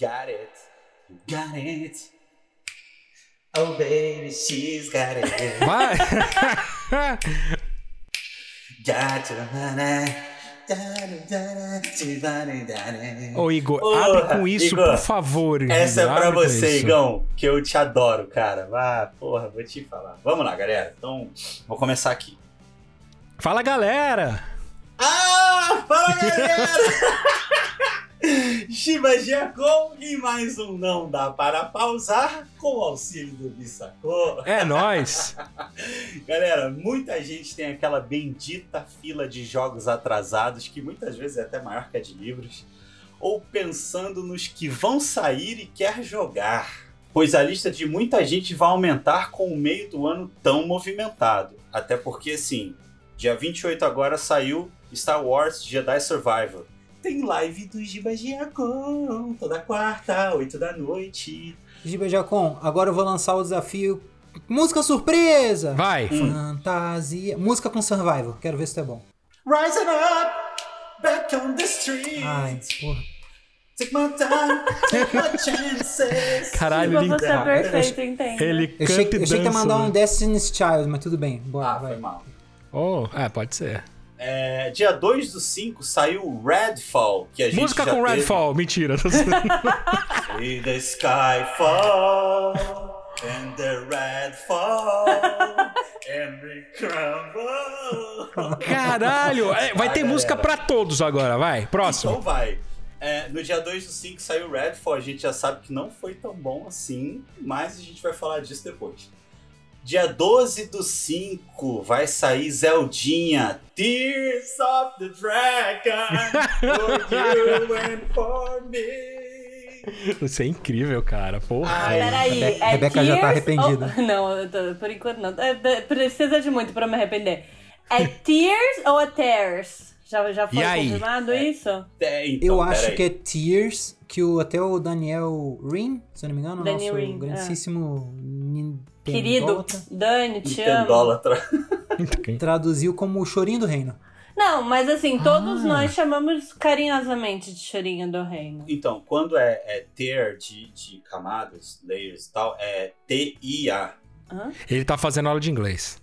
got it. You got it. Oh, baby, she's got it. Vai! Got to, Ô, Igor, abre com isso, Igor, por favor. Essa é Igor, pra abre você. Igão, que eu te adoro, cara. Ah, porra, vou te falar. Vamos lá, galera. Então, vou começar aqui. Fala, galera! Ah, fala, galera! Shiba Giacom e mais um Não Dá Para Pausar com o auxílio do Bissacô. É nóis! Galera, muita gente tem aquela bendita fila de jogos atrasados, que muitas vezes é até maior que a de livros, ou pensando nos que vão sair e quer jogar. Pois a lista de muita gente vai aumentar com o meio do ano tão movimentado. Até porque, assim, dia 28 agora saiu Star Wars Jedi Survivor. Tem live do Giba Giacom toda quarta, 8 da noite. Giba Jacom, agora eu vou lançar o desafio. Música surpresa! Vai! Hum. Fantasia. Música com survival. Quero ver se tu é bom. Rising up, back on the street. Ai, porra. Take my time, take my chances. Caralho, ele, você é perfeito, entende? ele Eu canta achei, e eu achei que ia mandar né? um Destiny's Child, mas tudo bem. Bora, Ah, vai. foi mal. Oh, é, pode ser. É, dia 2 do 5 saiu Redfall, que a gente Música com teve. Redfall, mentira. See the sky fall, and the red fall, and we crumble. Caralho! É, vai ter música pra todos agora, vai. Próximo. Então vai. É, no dia 2 do 5 saiu Redfall, a gente já sabe que não foi tão bom assim, mas a gente vai falar disso depois. Dia 12 do 5 vai sair Zeldinha, Tears of the Dragon, for you and for me. Isso é incrível, cara. Porra. Ai, Peraí, é Rebeca já tá arrependida. ou- Não, eu tô- por enquanto não. É, é, Precisa de muito pra me arrepender. É Tears ou é Tears? Já, já foi confirmado isso? É, então, Eu acho que é Tears, que o, até o Daniel Rin, se eu não me engano, Daniel nosso Rin, grandíssimo Querido, Dani, te amo. Nintendólatra. traduziu como o Chorinho do Reino. Não, mas assim, todos Ah. nós chamamos carinhosamente de chorinho do reino. Então, quando é, é tier de, de camadas, layers e tal, é T-I-A. Hã? Ele tá fazendo aula de inglês.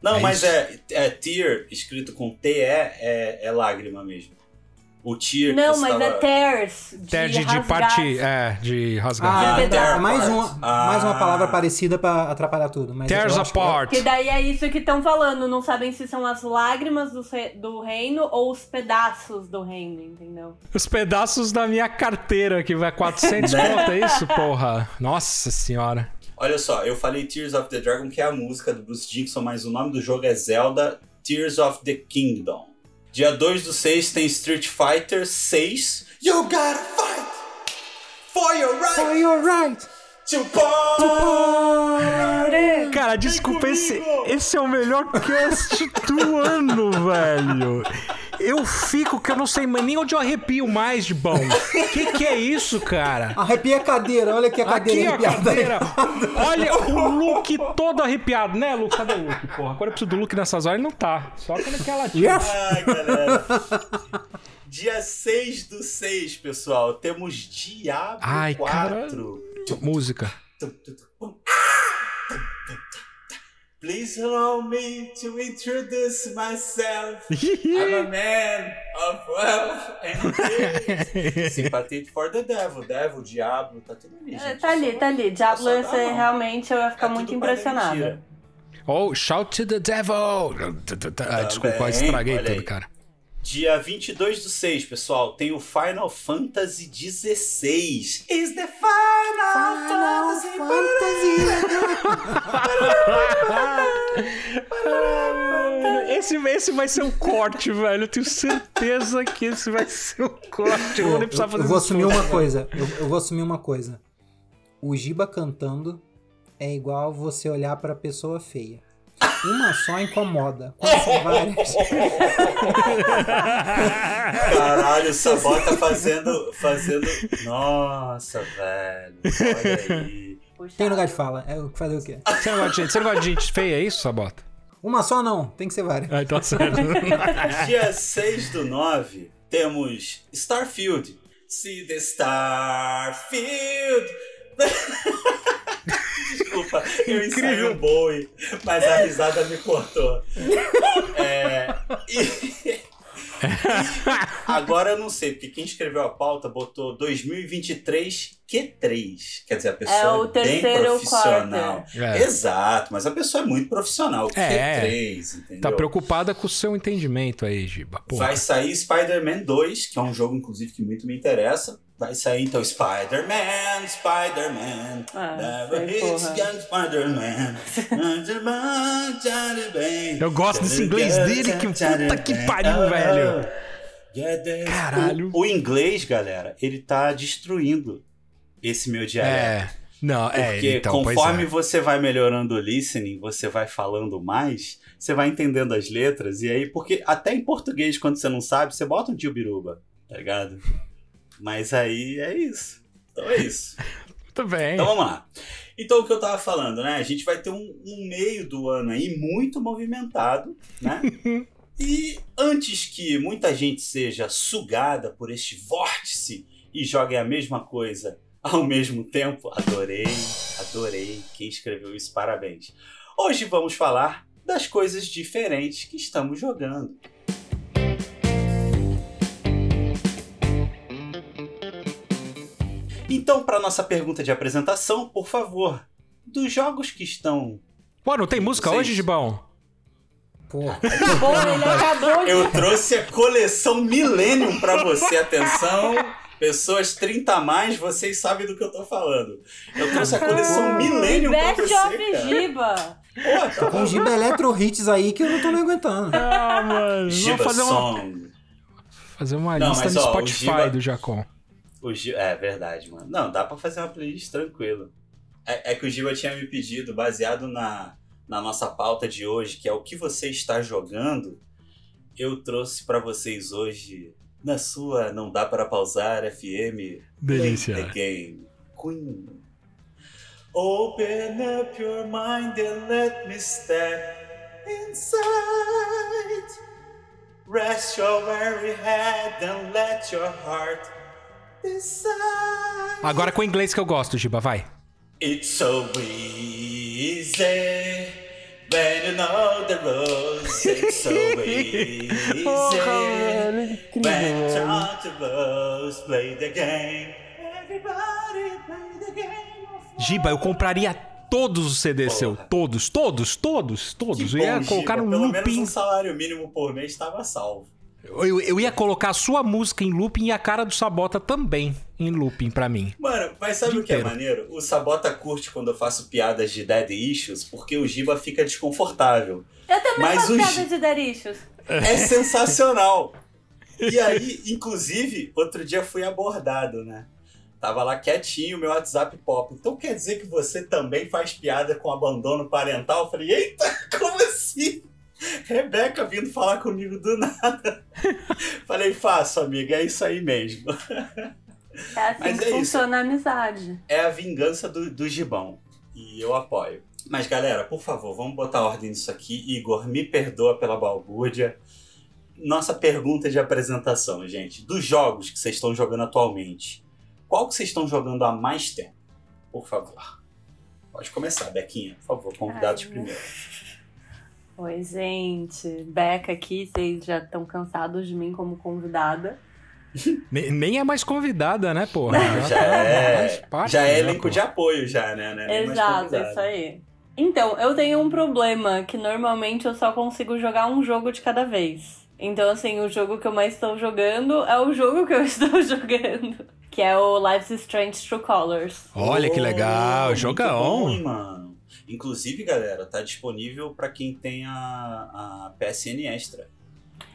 Não, É mas isso. é, é tier, escrito com T-E, é, é lágrima mesmo. O tier que Não, mas tava... é tears. De, Ter de, de parte. É, de rasgar. Ah, de é, mais, uma, Ah. mais uma palavra parecida pra atrapalhar tudo. Mas Tears que é- apart. Que daí é isso que estão falando. Não sabem se são as lágrimas do, re- do reino ou os pedaços do reino, entendeu? Os pedaços da minha carteira, que vai 400 Né? conto, é isso, porra? Nossa senhora. Olha só, eu falei Tears of the Dragon, que é a música do Bruce Dickinson, mas o nome do jogo é Zelda Tears of the Kingdom. Dia 2 do 6 tem Street Fighter 6. You gotta fight for your right Oh, you're right. to party. Cara, desculpa, esse, esse é o melhor cast do ano, velho. Eu fico que eu não sei nem onde eu arrepio mais de bom. Que que é isso, cara? Arrepia a cadeira, olha aqui a cadeira Aqui, arrepiada. cadeira. Olha o look todo arrepiado, né, Luke? Cadê o look, porra? Agora eu preciso do look nessas horas, ele não tá. Só quando é que ela tira. Yes! Ai, galera. Dia 6 do 6, pessoal, temos Diablo Ai, 4. Música. Please allow me to introduce myself. I'm a man of wealth and peace. Sympathy for the devil. Devil, diabo, tá tudo ali, É, gente. tá ali, tá ali. Diablo, mão. realmente eu ia ficar É muito mentira. Oh, shout to the devil! Ah, desculpa, eu Também, estraguei olha tudo, aí. cara. Dia 22 do 6, pessoal, tem o Final Fantasy XVI. Is the Final, Fantasy. Esse, esse vai ser um corte, velho. Eu tenho certeza que esse vai ser um corte. Eu vou nem precisar fazer Eu vou assumir esforço. uma coisa. Eu, eu vou assumir uma coisa. O Giba cantando é igual você olhar pra pessoa feia. Uma só incomoda. Quando são várias. Caralho, o Sabota fazendo, fazendo... Nossa, velho. Olha aí. Tem lugar de fala. É o que fazer o quê? Você não gosta de gente, você não gosta de gente feia, é isso, Sabota? Uma só não. Tem que ser várias. Ah, então certo. Dia 6 do 9, temos Starfield. See the Starfield. Desculpa, eu Incrível. um boi, mas a risada me cortou. É, e- e agora eu não sei, porque quem escreveu a pauta botou 2023 Q3. Quer dizer, a pessoa É o bem terceiro profissional. É. Exato, mas a pessoa é muito profissional. É. Q3, entendeu? Tá preocupada com o seu entendimento aí, Giba. Pô. Vai sair Spider-Man 2, que é um jogo, inclusive, que muito me interessa. Vai sair então Spider-Man, Spider-Man. Ah, Never hits gun Spider-Man. Eu gosto desse inglês dele, que puta que pariu, velho. Caralho. O, o inglês, galera, ele tá destruindo esse meu dialeto. É. Não, é, Porque então, pois conforme é. você vai melhorando o listening, você vai falando mais, você vai entendendo as letras, e aí, porque até em português, quando você não sabe, você bota um Dilbiruba, tá ligado? Mas aí é isso. Então é isso. Muito bem. Então vamos lá. Então o que eu tava falando, né? A gente vai ter um, um meio do ano aí muito movimentado, né? e antes que muita gente seja sugada por este vórtice e jogue a mesma coisa ao mesmo tempo, adorei, adorei. Quem escreveu isso, parabéns. Hoje vamos falar das coisas diferentes que estamos jogando. Então, para nossa pergunta de apresentação, por favor, dos jogos que estão. Pô, não tem música Vocês- hoje, Gibão? Porra. Pô, ele acabou de. Eu trouxe a coleção Millennium para você, atenção. Pessoas 30 a mais, vocês sabem do que eu tô falando. Eu trouxe a coleção Millennium pra Best você, of cara. Giba. Pô, tá Com Giba Electro Hits aí que eu não tô nem aguentando. Ah, mano. Giba Vamos fazer uma, Song. fazer uma Não, lista mas, no ó, Spotify Giba- do Jacon. O Gi- É verdade, mano. Não, dá pra fazer uma playlist tranquilo. É, é que o Giba tinha me pedido, baseado na, na nossa pauta de hoje, que é o que você está jogando, eu trouxe pra vocês hoje, na sua Não Dá Para Pausar FM, Delícia. The Game. Queen. Open up your mind and let me step inside. Rest your weary head and let your heart. Agora com o inglês que eu gosto, Giba, vai. It's so easy when you know the rules. It's so easy when lose. Play the game. Everybody play the game. of Giba, eu compraria todos os CDs seu. Todos, todos, todos, todos. Que eu ia bom, colocar Giba, no Pelo menos looping. um salário mínimo por mês estava salvo. Eu, eu ia colocar a sua música em looping e a cara do Sabota também em looping pra mim. Mano, mas sabe o que é inteiro. maneiro? O Sabota curte quando eu faço piadas de dead issues, porque o Giba fica desconfortável. Eu também Mas faço o piada Gi- de derichos. É sensacional. E aí, inclusive, outro dia fui abordado, né? Tava lá quietinho, meu WhatsApp pop. Então quer dizer que você também faz piada com abandono parental? Eu falei, eita, como assim? Rebeca vindo falar comigo do nada. Falei, faço, amiga, é isso aí mesmo. É assim Mas que é isso. funciona a amizade. É a vingança do, do gibão. E eu apoio. Mas galera, por favor, vamos botar ordem nisso aqui. Igor, me perdoa pela balbúrdia. Nossa pergunta de apresentação, gente. Dos jogos que vocês estão jogando atualmente, qual que vocês estão jogando há mais tempo? Por favor. Pode começar, Bequinha, por favor, convidados Ai, primeiro. Oi, gente. Beca aqui, vocês já estão cansados de mim como convidada. Ne- Nem é mais convidada, né, porra? Já tá é, parte, já é né, elenco pô? de apoio, já, né? É mais Exato, convidado. isso aí. Então, eu tenho um problema que normalmente eu só consigo jogar um jogo de cada vez. Então, assim, o jogo que eu mais estou jogando é o jogo que eu estou jogando. Que é o Life's Strange True Colors. Olha que legal, muito jogão. bom, mano. Inclusive, galera, tá disponível pra quem tem a, a PSN Extra.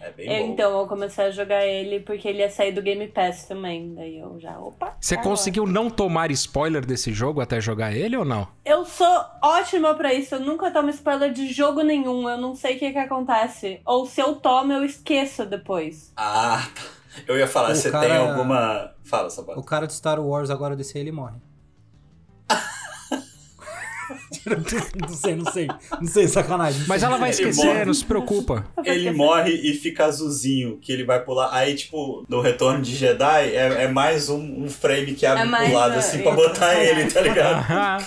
É bem bom. Então, eu comecei a jogar ele porque ele ia sair do Game Pass também. Daí eu já, opa. Você tá conseguiu não tomar spoiler desse jogo até jogar ele ou não? Eu sou ótima pra isso. Eu nunca tomo spoiler de jogo nenhum. Eu não sei o que que acontece. Ou se eu tomo, eu esqueço depois. Ah, tá. eu ia falar, O você cara- tem alguma. Fala, Sabata. O cara de Star Wars agora desse aí, ele morre. não sei, não sei. Não sei, sacanagem. Mas ela vai esquecer, morre. não se preocupa. Ele morre e fica azulzinho, que ele vai pular. Aí, tipo, no Retorno de Jedi, é, é mais um, um frame que abre É mais, pro lado, uh, assim, pra isso, botar é. ele, tá ligado? Ah,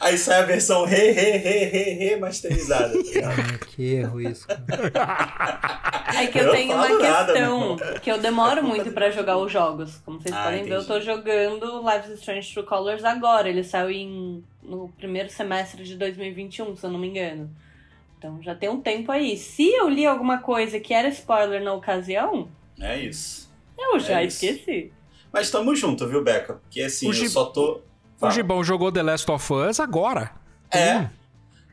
Aí sai a versão re, re, re, re, remasterizada, tá ligado? Ai, que erro isso. cara. É que eu, Eu tenho uma nada, questão que eu demoro muito pra jogar os jogos. Como vocês Ah, podem ver, eu tô entendi. jogando Life is Strange True Colors agora. Ele saiu em, no primeiro semestre de 2021, se eu não me engano. Então já tem um tempo aí. Se eu li alguma coisa que era spoiler na ocasião, É isso. eu já É isso. esqueci. Mas tamo junto, viu, Beca? Porque assim, O eu Gib- só tô. o Fala. Gibão jogou The Last of Us agora. É. Hum.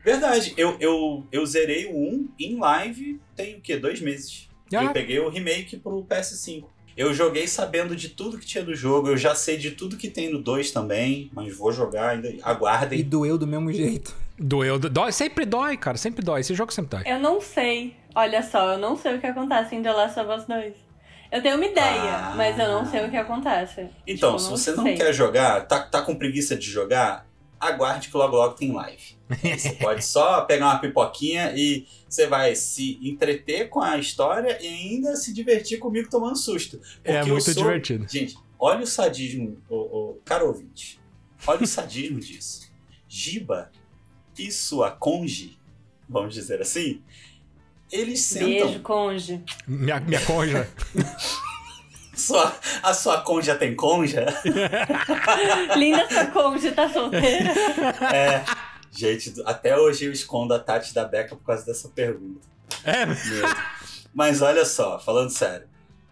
Verdade, eu, eu, eu zerei o 1 em live tem o quê? Dois meses. Ah. Eu peguei o remake pro PS5. Eu joguei sabendo de tudo que tinha do jogo, eu já sei de tudo que tem no 2 também, mas vou jogar ainda. E Aguardem. doeu do mesmo jeito. Doeu, dói, sempre dói, cara, sempre dói. Esse jogo sempre dói. Eu não sei. Olha só, eu não sei o que acontece em The Last of Us 2. Eu tenho uma ideia, Ah. mas eu não sei o que acontece. Então, Tipo, se não você não sei. quer jogar, tá, tá com preguiça de jogar, aguarde que logo logo tem live. Você pode só pegar uma pipoquinha e você vai se entreter com a história e ainda se divertir comigo tomando susto. É Porque eu muito sou- divertido. Gente, olha o sadismo, o, o, caro ouvinte. Olha o sadismo disso. Giba e sua conge, vamos dizer assim, eles sentam. Beijo, conge. Minha, minha conja. Sua, a sua conja tem conja? Linda sua conge, tá solteira? É. Gente, até hoje eu escondo a Tati da Beca por causa dessa pergunta. É, mesmo. Mas olha só, falando sério.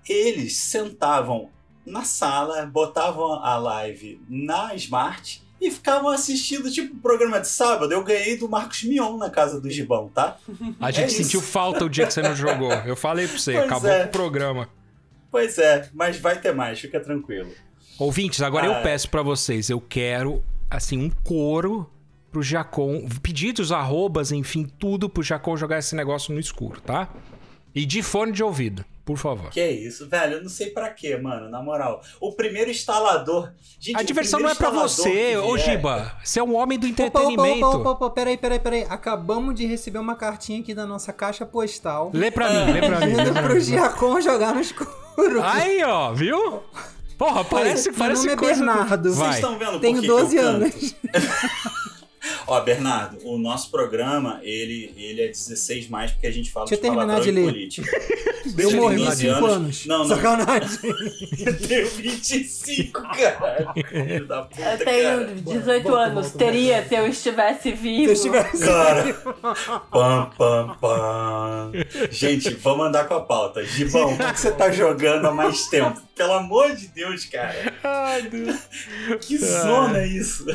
Eles sentavam na sala, botavam a live na Smart e ficavam assistindo, tipo, programa de sábado. Eu ganhei do Marcos Mion na casa do Gibão, tá? a gente É isso. sentiu falta o dia que você não jogou. Eu falei pra você, Pois acabou é. com o programa. Pois é, mas vai ter mais, fica tranquilo. Ouvintes, agora Ah, eu é. peço pra vocês, eu quero, assim, um coro pro Jacon, pedidos, arrobas, enfim, tudo pro Jacon jogar esse negócio no escuro, tá? E de fone de ouvido, por favor. Que isso, velho, eu não sei pra quê, mano, na moral. O primeiro instalador. Gente, A diversão não é instalador você, ô Giba. Você é um homem do Opa, opa, entretenimento. opa, opa, opa, peraí, peraí, peraí. Acabamos de receber uma cartinha aqui da nossa caixa postal. Lê pra mim, lê pra mim. lê pra pro. Giacom jogar no escuro. Aí, ó, viu? Porra, parece, Meu parece nome é coisa... Bernardo. Vai. Vocês estão vendo por Tenho que eu 12 canto? anos. Ó, Bernardo, o nosso programa, ele, ele é 16 mais porque a gente fala Deixa eu de terminar palavrão de e ler. política. Eu Você tem morri 12 com 5 anos. Não, não. Sacanagem. Eu tenho 25, cara. Filho da puta, Eu tenho cara. 18 Volta, anos. volta, Teria se eu estivesse vivo. Se eu estivesse. Cara. Pam, pam, pam. Gente, vamos andar com a pauta. Gibão, o que que você tá jogando há mais tempo? Pelo amor de Deus, cara. Ai, Deus. Que zona é isso?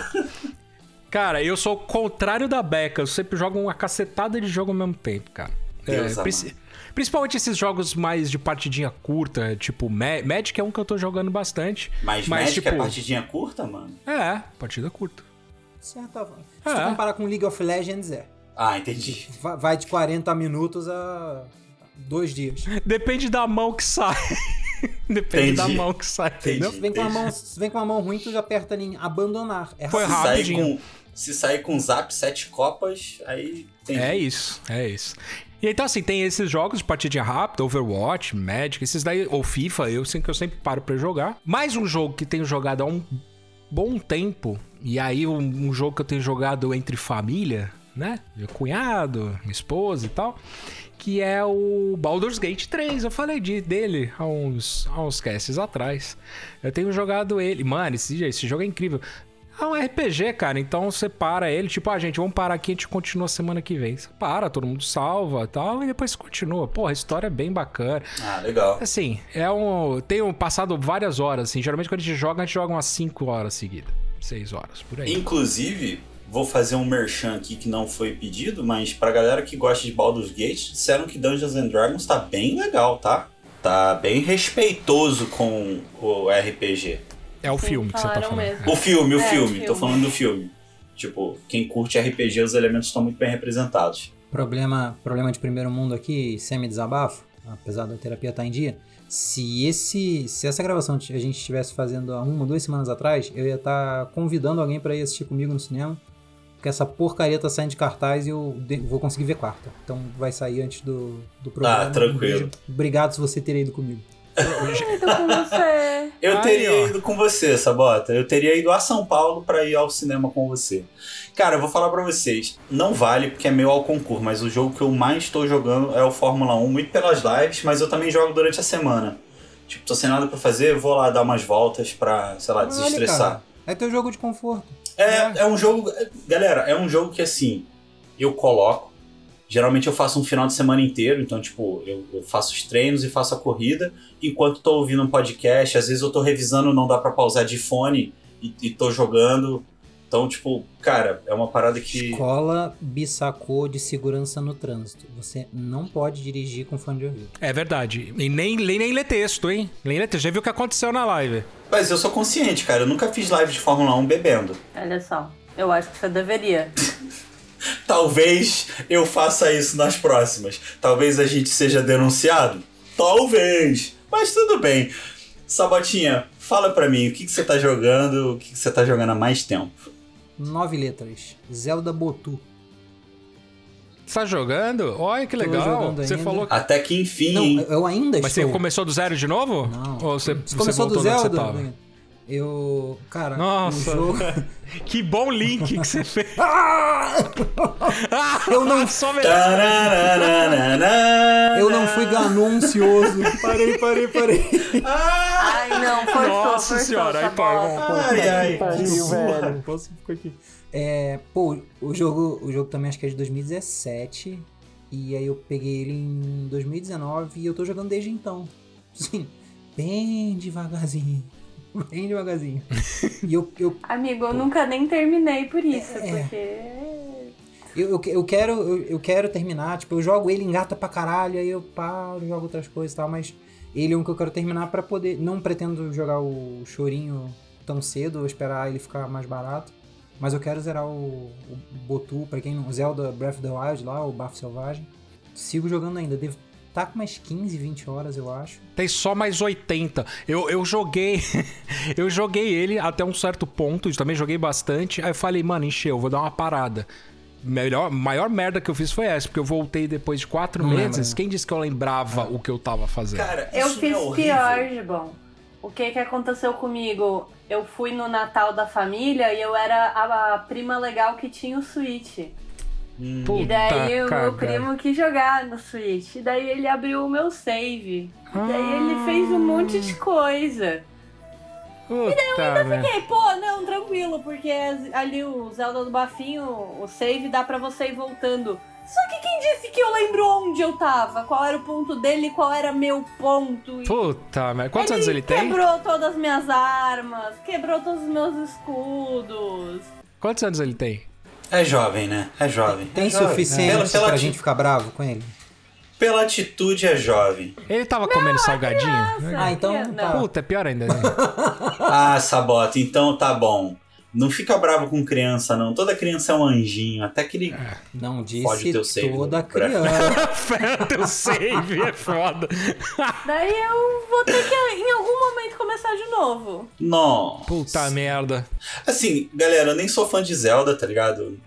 Cara, eu sou o contrário da Beca. Eu sempre jogo uma cacetada de jogo ao mesmo tempo, cara. Deus É, princi- principalmente esses jogos mais de partidinha curta, tipo Ma- Magic é um que eu tô jogando bastante. Mas, Mas, Magic tipo- é partidinha curta, mano? É, partida curta. Certo. Se É. tu comparar com League of Legends, é. Ah, entendi. Va- Vai de 40 minutos a dois dias. Depende da mão que sai. Depende Entendi. da mão que sai, entendeu? Se vem com a Entendi. mão, se vem com a mão ruim, tu já aperta em abandonar. É Foi rápido. rapidinho. Se sair com zap sete copas, aí tem. É isso, é isso. E então, assim, tem esses jogos de partidinha rápida, Overwatch, Magic, esses daí, ou FIFA, eu sei que eu sempre paro pra jogar. Mais um jogo que tenho jogado há um bom tempo, e aí um, um jogo que eu tenho jogado entre família, né? Meu cunhado, minha esposa e tal, que é o Baldur's Gate 3. Eu falei de, dele há uns, há uns casts atrás. Eu tenho jogado ele. Mano, esse, esse jogo é incrível. É um RPG, cara. Então você para ele, tipo, ah, gente, vamos parar aqui, a gente continua semana que vem. Você para, todo mundo salva e tal, e depois continua. Porra, a história é bem bacana. Ah, legal. Assim, é um. Tenho passado várias horas, assim. Geralmente quando a gente joga, a gente joga umas 5 horas seguidas. 6 horas, por aí. Inclusive, vou fazer um merchan aqui que não foi pedido, mas pra galera que gosta de Baldur's Gate, disseram que Dungeons and Dragons tá bem legal, tá? Tá bem respeitoso com o RPG. É o Sim, filme que você tá falando. mesmo. O filme, o É, filme, filme. tô falando do filme. Tipo, quem curte RPG, os elementos estão muito bem representados. Problema, problema de primeiro mundo aqui, semi-desabafo, apesar da terapia estar em dia. Se, esse, se essa gravação a gente estivesse fazendo há uma ou duas semanas atrás, eu ia estar convidando alguém para ir assistir comigo no cinema. Porque essa porcaria tá saindo de cartaz e eu de- vou conseguir ver quarta. Então vai sair antes do, do programa. Ah, tranquilo. Um. Obrigado se você ter ido comigo. Eu tô com você. Eu teria ido com você, Sabota. Eu teria ido a São Paulo pra ir ao cinema com você. Cara, eu vou falar pra vocês. Não vale porque é meio ao concurso, mas o jogo que eu mais estou jogando é o Fórmula 1, muito pelas lives, mas eu também jogo durante a semana. Tipo, tô sem nada pra fazer, vou lá dar umas voltas pra, sei lá, Olha, desestressar. cara, É teu jogo de conforto. É, é um jogo. Galera, é um jogo que assim, eu coloco. Geralmente eu faço um final de semana inteiro, então, tipo, eu, eu faço os treinos e faço a corrida, enquanto tô ouvindo um podcast, às vezes eu tô revisando, não dá pra pausar de fone e, e tô jogando. Então, tipo, cara, é uma parada que. Escola Bissacô de segurança no trânsito. Você não pode dirigir com fone de ouvido. É verdade. E nem, nem, nem lê texto, hein? Nem lê texto. Já viu o que aconteceu na live. Mas eu sou consciente, cara. Eu nunca fiz live de Fórmula 1 bebendo. Olha só. Eu acho que você deveria. Talvez eu faça isso nas próximas. Talvez a gente seja denunciado. Talvez. Mas tudo bem. Sabotinha, fala pra mim, o que, que você tá jogando, o que, que você tá jogando há mais tempo? Nove letras. Zelda Botu. Você tá jogando? Olha que legal. Você ainda. falou. Até que enfim, Não, eu ainda Mas você estou. começou do zero de novo? Não. Ou você, Você você começou do Zelda? Eu. Cara, Nossa. jogo. Que bom link que você fez. Ah! Eu não- Só. Eu não fui ganancioso. Parei, parei, parei. Ai, não, forçou, Nossa forçou senhora, aí irmão. Ai, ai, Pariu, velho. Posso ficar aqui? É, pô, o jogo, o jogo também acho que é de 2017. E aí eu peguei ele em 2019 e eu tô jogando desde então. Sim, bem devagarzinho. Bem devagarzinho. E eu, eu, Amigo, eu nunca nem terminei por isso, É. porque. eu, eu, eu quero, eu, eu quero terminar. Tipo, eu jogo ele, engata pra caralho, aí eu paro, jogo outras coisas e tal, mas ele é um que eu quero terminar pra poder. Não pretendo jogar o chorinho tão cedo, ou esperar ele ficar mais barato. Mas eu quero zerar o, o Botu, pra quem não. Zelda Breath of the Wild lá, o Bafo Selvagem. Sigo jogando ainda, devo tá com mais 15, 20 horas, eu acho. Tem só mais 80. Eu, eu joguei. eu joguei ele até um certo ponto. Eu também joguei bastante. Aí eu falei, mano, encheu, vou dar uma parada. Melhor, maior merda que eu fiz foi essa, porque eu voltei depois de quatro Não meses. lembra, né? Quem disse que eu lembrava o que eu tava fazendo? Cara, Eu isso fiz é pior, Gibão. O que que aconteceu comigo? Eu fui no Natal da família e eu era a, a prima legal que tinha o Switch. Hum. E daí o meu primo quis jogar no Switch. E daí ele abriu o meu save. E daí ele fez um monte de coisa. Puta, merda. Fiquei, pô, não, tranquilo, porque ali o Zelda do Bafinho, o save dá pra você ir voltando. Só que quem disse que eu lembro onde eu tava? Qual era o ponto dele, qual era meu ponto? E Puta, merda. Quantos anos ele tem? Quebrou todas as minhas armas, quebrou todos os meus escudos. Quantos anos ele tem? É jovem, né? É jovem. Tem é jovem. suficiente Pela, pela, pra ati- gente ficar bravo com ele? pela atitude é jovem. Ele tava comendo salgadinho? Ah, então Não. tá. Puta, é pior ainda. né? Ah, Sabota, então tá bom. Não fica bravo com criança, não. Toda criança é um anjinho. Até que ele. Não Pode disse ter o save toda Breath. criança. Fé, teu save é foda. Daí eu vou ter que em algum momento começar de novo. Nossa. Puta merda. Assim, galera, eu nem sou fã de Zelda, tá ligado?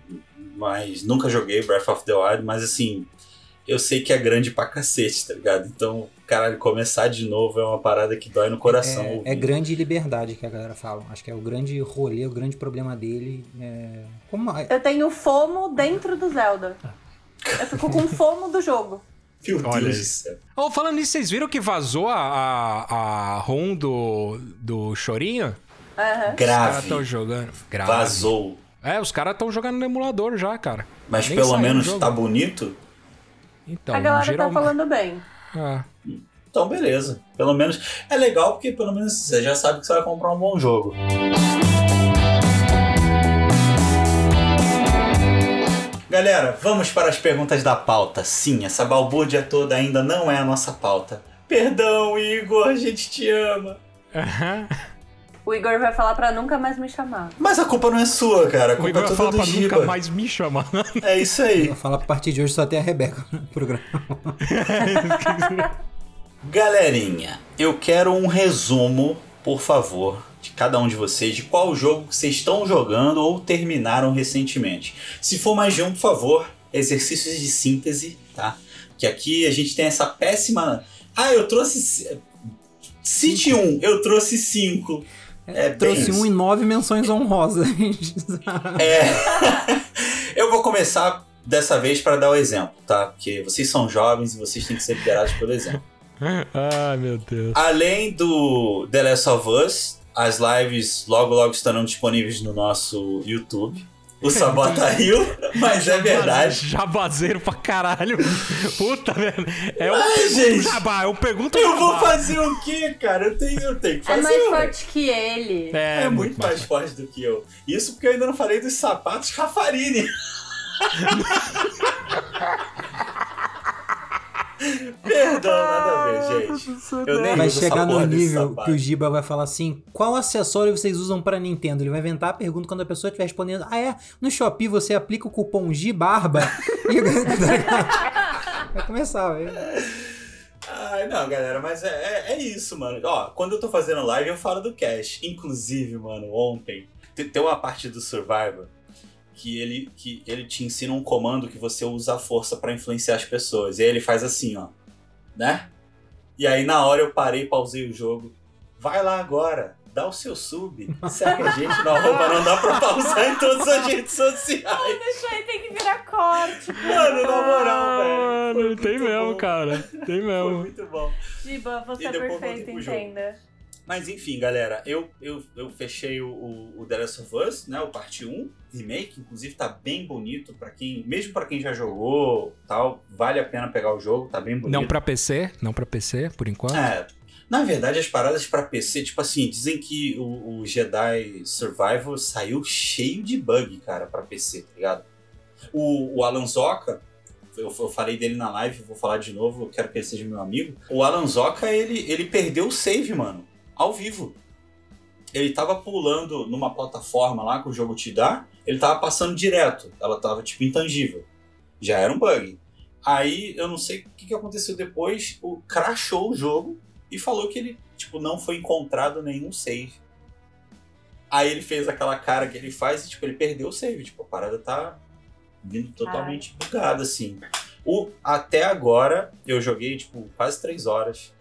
Mas nunca joguei Breath of the Wild, mas assim, eu sei que é grande pra cacete, tá ligado? Então, caralho, começar de novo é uma parada que dói no coração. É, ouvir. é grande liberdade que a galera fala. Acho que é o grande rolê, o grande problema dele. É... Como... Eu tenho fomo dentro do Zelda. Eu fico com fomo do jogo. Meu Olha Deus céu. Oh, falando nisso, vocês viram que vazou a, a, a ROM do, do Chorinho? Aham. Os caras Grave. estão jogando. Grave. Vazou. É, os caras estão jogando no emulador já, cara. Mas Nem pelo menos tá bonito? Então, a galera geral... tá falando bem. Ah, Então, beleza. Pelo menos. É legal porque pelo menos você já sabe que você vai comprar um bom jogo. Galera, vamos para as perguntas da pauta. Sim, essa balbúrdia toda ainda não é a nossa pauta. Perdão, Igor, a gente te ama. Aham. O Igor vai falar pra nunca mais me chamar. Mas a culpa não é sua, cara. A O culpa Igor é vai toda falar do pra Giba. nunca mais me chamar. É isso aí. Eu falar que a partir de hoje só tem a Rebeca no programa. Galerinha, eu quero um resumo, por favor, de cada um de vocês, de qual jogo vocês estão jogando ou terminaram recentemente. Se for mais de um, por favor, exercícios de síntese, tá? Que aqui a gente tem essa péssima. Ah, eu trouxe. Cite um, eu trouxe cinco. É, Trouxe um e nove menções honrosas. é. eu vou começar dessa vez para dar o exemplo, tá? Porque vocês são jovens e vocês têm que ser liderados pelo exemplo. Ai, meu Deus. Além do The Last of Us, as lives logo logo estarão disponíveis no nosso YouTube. O Sabota riu, mas é verdade. Jabazeiro pra caralho. Puta, velho. É um Ai, gente, jabá, eu pergunto Eu jabá. vou fazer o quê, cara? Eu tenho, eu tenho que É fazer. mais ué. forte que ele. É, É muito mais forte do que eu. Isso porque eu ainda não falei dos sapatos Rafarini. Perdão, nada a ver, gente. Eu nem Vai chegar no nível que o Giba vai falar assim: qual acessório vocês usam pra Nintendo? Ele vai inventar a pergunta quando a pessoa estiver respondendo: Ah, é? No Shopee você aplica o cupom GIBARBA? E- vai começar, velho. Ai, não, galera, mas é, é, é isso, mano. Ó, quando eu tô fazendo live, eu falo do cash. Inclusive, mano, ontem, te- tem uma parte do Survivor que ele, que ele te ensina um comando que você usa a força pra influenciar as pessoas. E aí ele faz assim, ó. Né? E aí na hora eu parei, pausei o jogo. Vai lá agora, dá o seu sub. Segue a gente no arroba, não dá pra pausar em todas as redes sociais. Deixa aí, tem que virar corte. Mano, na moral, velho. Mano, Foi tem mesmo, bom. cara. Tem Foi mesmo. muito bom. Giba, você é perfeito, entenda. Mas enfim, galera, eu, eu, eu fechei o, o, The Last of Us, né, o parte 1, remake, inclusive tá bem bonito para quem, mesmo pra quem já jogou, tal, vale a pena pegar o jogo, tá bem bonito. Não pra PC, não pra PC, por enquanto. É, na verdade as paradas pra PC, tipo assim, dizem que o, o Jedi Survival saiu cheio de bug, cara, pra PC, tá ligado? O, o Alan Zoka, eu, eu falei dele na live, vou falar de novo, eu quero que ele seja meu amigo. O Alan Zoka, ele, ele perdeu o save, mano, ao vivo. Ele tava pulando numa plataforma lá que o jogo te dá, ele tava passando direto, ela tava tipo intangível. Já era um bug. Aí eu não sei o que, que aconteceu depois, o crashou o jogo e falou que ele tipo não foi encontrado nenhum save. Aí ele fez aquela cara que ele faz e tipo ele perdeu o save, tipo a parada tá vindo totalmente bugada assim. O até agora eu joguei tipo quase três horas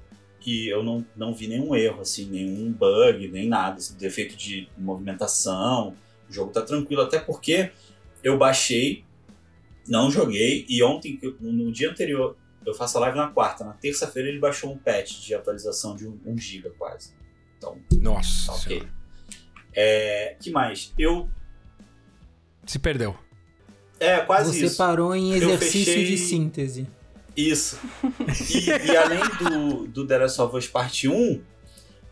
e eu não, não vi nenhum erro assim, nenhum bug, nem nada, assim, defeito de movimentação. O jogo tá tranquilo até porque eu baixei, não joguei e ontem no dia anterior eu faço a live na quarta. Na terça-feira ele baixou um patch de atualização de 1 um, GB quase. Então, Nossa. tá ok. Senhora. É, que mais? Eu. Se perdeu. É, quase Você isso. parou em exercício fechei- de síntese. Isso. E, e além do, do The Last of Us Parte 1,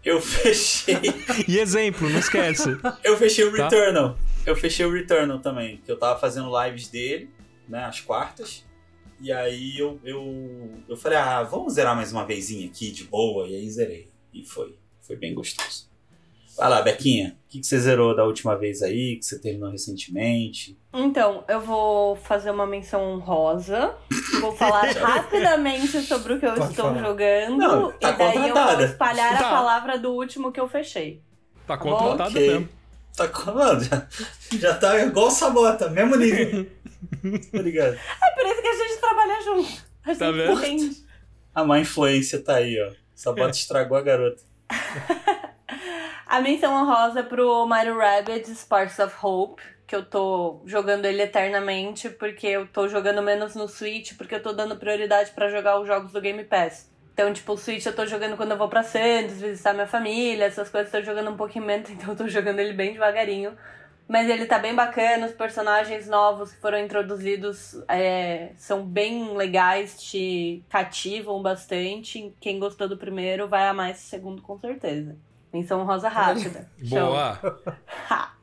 eu fechei. E exemplo, não esquece. Eu fechei o Tá. Returnal. Eu fechei o Returnal também. Que eu tava fazendo lives dele, né? Às quartas. E aí eu, eu, eu falei, ah, vamos zerar mais uma vezinha aqui de boa. E aí zerei. E foi. Foi bem gostoso. Vai lá, Bequinha. O que, que você zerou da última vez aí? Que você terminou recentemente? Então, eu vou fazer uma menção honrosa. Vou falar rapidamente sobre o que eu Pode estou falar. jogando. Não, tá e daí eu vou espalhar Tá. a palavra do último que eu fechei. Tá bom? contratado Ok. mesmo. Tá mano, já, já tá igual o Sabota, mesmo nível. Obrigado. É por isso que a gente trabalha junto. A gente Tá vendo? entende. A má influência tá aí, ó. Sabota estragou a garota. A menção honrosa pro Mario Rabbids Sparks of Hope, que eu tô jogando ele eternamente, porque eu tô jogando menos no Switch, porque eu tô dando prioridade pra jogar os jogos do Game Pass. Então, tipo, o Switch eu tô jogando quando eu vou pra Santos, visitar minha família, essas coisas, tô jogando um pouquinho menos, então eu tô jogando ele bem devagarinho. Mas ele tá bem bacana, os personagens novos que foram introduzidos é, são bem legais, te cativam bastante. Quem gostou do primeiro vai amar esse segundo com certeza. Menção rosa rápida. Boa.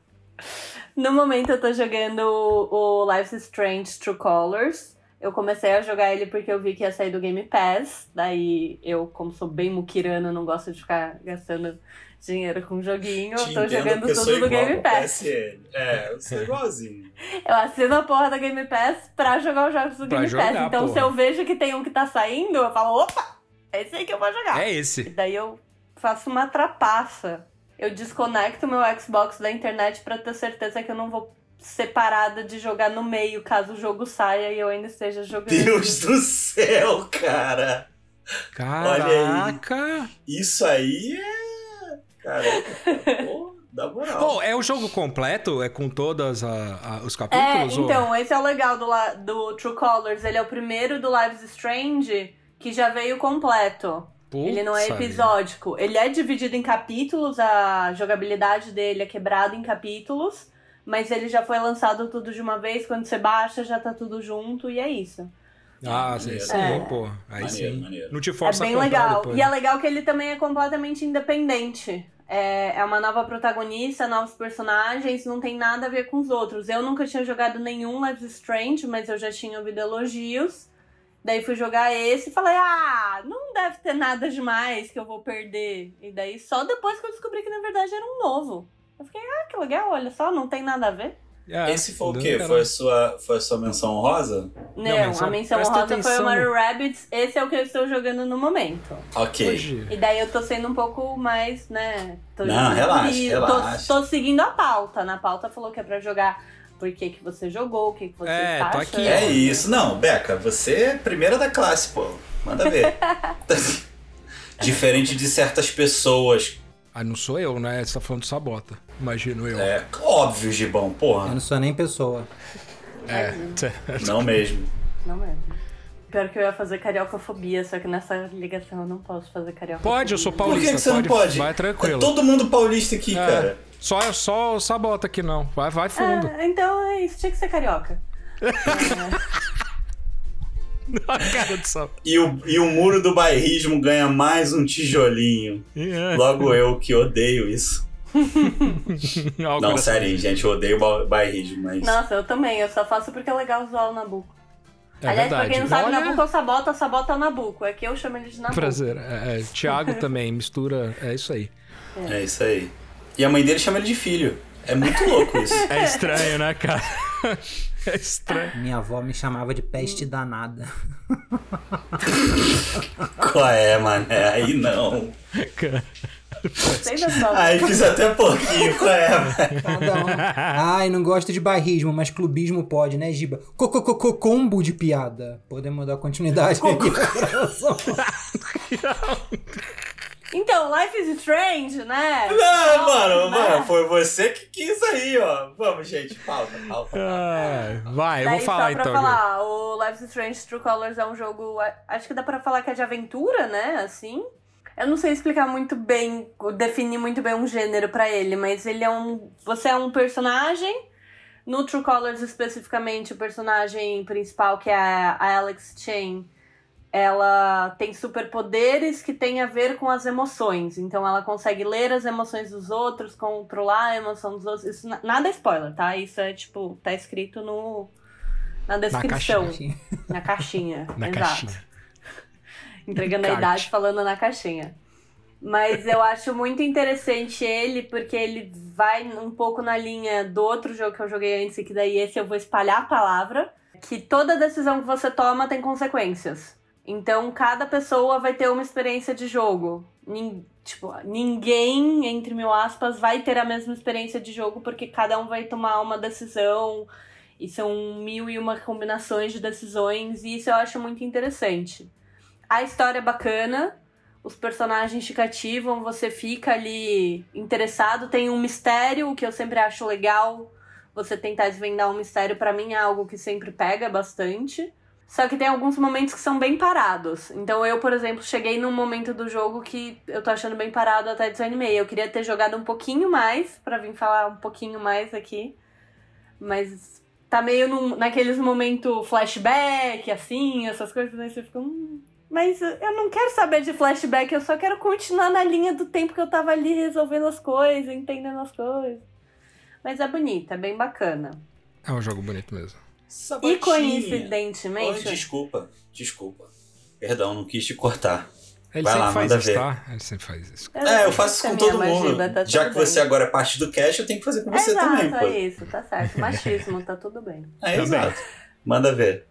No momento eu tô jogando o Life's Strange True Colors. Eu comecei a jogar ele porque eu vi que ia sair do Game Pass. Daí eu, como sou bem muquirana, não gosto de ficar gastando dinheiro com joguinho. Eu Te tô jogando tudo do igual Game Pass. PSN. É, eu sou igualzinho. Eu assino a porra da Game Pass pra jogar os jogos do Pra Game jogar, Pass. Então porra. se eu vejo que tem um que tá saindo, eu falo, opa, é esse aí que eu vou jogar. É E esse. daí eu faço uma trapaça. eu desconecto meu Xbox da internet pra ter certeza que eu não vou ser parada de jogar no meio caso o jogo saia e eu ainda esteja jogando. Deus do céu, cara! Caraca! Isso aí é. Caraca, pô, dá moral. Pô, é o jogo completo? É com todos os É, capítulos? ou- então, esse é o legal do, do True Colors. Ele é o primeiro do Lives Strange que já veio completo. Ele não é episódico. Ele é dividido em capítulos, a jogabilidade dele é quebrada em capítulos, mas ele já foi lançado tudo de uma vez. Quando você baixa, já tá tudo junto e é isso. Ah, sim, sim, É. pô. Aí Maneiro, sim. maneiro. Não te É força bem a legal. depois. E é legal que ele também é completamente independente. É, é uma nova protagonista, novos personagens, não tem nada a ver com os outros. Eu nunca tinha jogado nenhum Life is Strange, mas eu já tinha ouvido elogios. Daí fui jogar esse e falei, ah, não deve ter nada demais que eu vou perder. E daí só depois que eu descobri que na verdade era um novo. Eu fiquei, ah, que legal, olha só, não tem nada a ver. É, Esse foi o não, quê? Foi a sua, foi a sua menção honrosa? Não, menção- a menção presta rosa foi atenção. o Mario Rabbids, esse é o que eu estou jogando no momento. Ok. Hoje. E daí eu tô sendo um pouco mais, né? Tô Não, relaxa, relaxa. Tô, tô seguindo a pauta. Na pauta falou que é pra jogar por que, que você jogou, o que, que você É, tô aqui. É isso. Não, Beca, você é primeira da classe, pô. Manda ver. Diferente de certas pessoas. Ah, não sou eu, né? Você tá falando de sabota. Imagino eu. É óbvio, Gibão, Eu porra. não sou nem pessoa. É. Não mesmo. Não mesmo. Pior que eu ia fazer cariocafobia, só que nessa ligação eu não posso fazer cariocafobia. Pode, eu sou Por paulista. que, que você não pode? Vai tranquilo. É todo mundo paulista aqui, É. cara. Só, só o sabota aqui não. Vai, vai fundo. Ah, então é isso, tinha que ser carioca. E o, e o muro do bairrismo ganha mais um tijolinho. É. Logo eu que odeio isso. Não, coração. sério, gente, eu odeio ba- bairrismo, mas. Nossa, eu também, eu só faço porque é legal zoar o Nabucco. É Aliás, verdade. pra quem não sabe, Olha- Nabucco é o Sabota, Sabota é o Nabucco. É que eu chamo ele de Nabucco. Prazer. É, é, Thiago também, mistura. É isso aí. É isso aí. E a mãe dele chama ele de filho. É muito louco isso. É estranho, né, cara? É estranho. Minha avó me chamava de peste danada. Qual é, mané? Aí não. Cara. Fiz até pouquinho, qual é, mano? Cada um. Ai, não gosto de bairrismo, mas clubismo pode, né, Giba? Cocococô combo de piada. Podemos dar continuidade aqui. Então, Life is Strange, né? Não, mano, né? mano, foi você que quis aí, ó. Vamos, gente, pauta, pauta. Ai, vai, eu vou falar só pra então. falar, o Life is Strange True Colors é um jogo, a- acho que dá pra falar que é de aventura, né, assim. Eu não sei explicar muito bem, definir muito bem um gênero pra ele, mas ele é um, você é um personagem, no True Colors especificamente, o personagem principal, que é a a Alex Chen, ela tem superpoderes que têm a ver com as emoções. Então ela consegue ler as emoções dos outros, controlar a emoção dos outros. Isso na- nada é spoiler, tá? Isso é tipo, tá escrito no na descrição, caixinha. na caixinha. Na exato. caixinha. Entregando a idade falando na caixinha. Mas eu acho muito interessante ele, porque ele vai um pouco na linha do outro jogo que eu joguei antes, e que daí esse eu vou espalhar a palavra, que toda decisão que você toma tem consequências. Então, cada pessoa vai ter uma experiência de jogo. Nin- tipo, ninguém, entre mil aspas, vai ter a mesma experiência de jogo, porque cada um vai tomar uma decisão, e são mil e uma combinações de decisões, e isso eu acho muito interessante. A história é bacana, os personagens te cativam, você fica ali interessado, tem um mistério, o que eu sempre acho legal. Você tentar desvendar um mistério, pra mim, é algo que sempre pega bastante. Só que tem alguns momentos que são bem parados. Então eu, por exemplo, cheguei num momento do jogo que eu tô achando bem parado, até desanimei. Eu queria ter jogado um pouquinho mais, pra vir falar um pouquinho mais aqui. Mas tá meio num, naqueles momentos flashback, assim, essas coisas, aí você fica. Hum, mas eu não quero saber de flashback, eu só quero continuar na linha do tempo que eu tava ali resolvendo as coisas, entendendo as coisas. Mas é bonita, é bem bacana. É um jogo bonito mesmo. E Sabotinha. coincidentemente. Oi, desculpa, desculpa. Perdão, não quis te cortar. Ele Vai sempre lá, faz manda isso, ver. tá? Ele sempre faz isso. É, eu faço isso com todo mundo. tá Já que você bem. agora é parte do cast, eu tenho que fazer com você Exato, também, pô. é isso, tá certo. Machismo, tá tudo bem. É, Também. exato. Manda ver.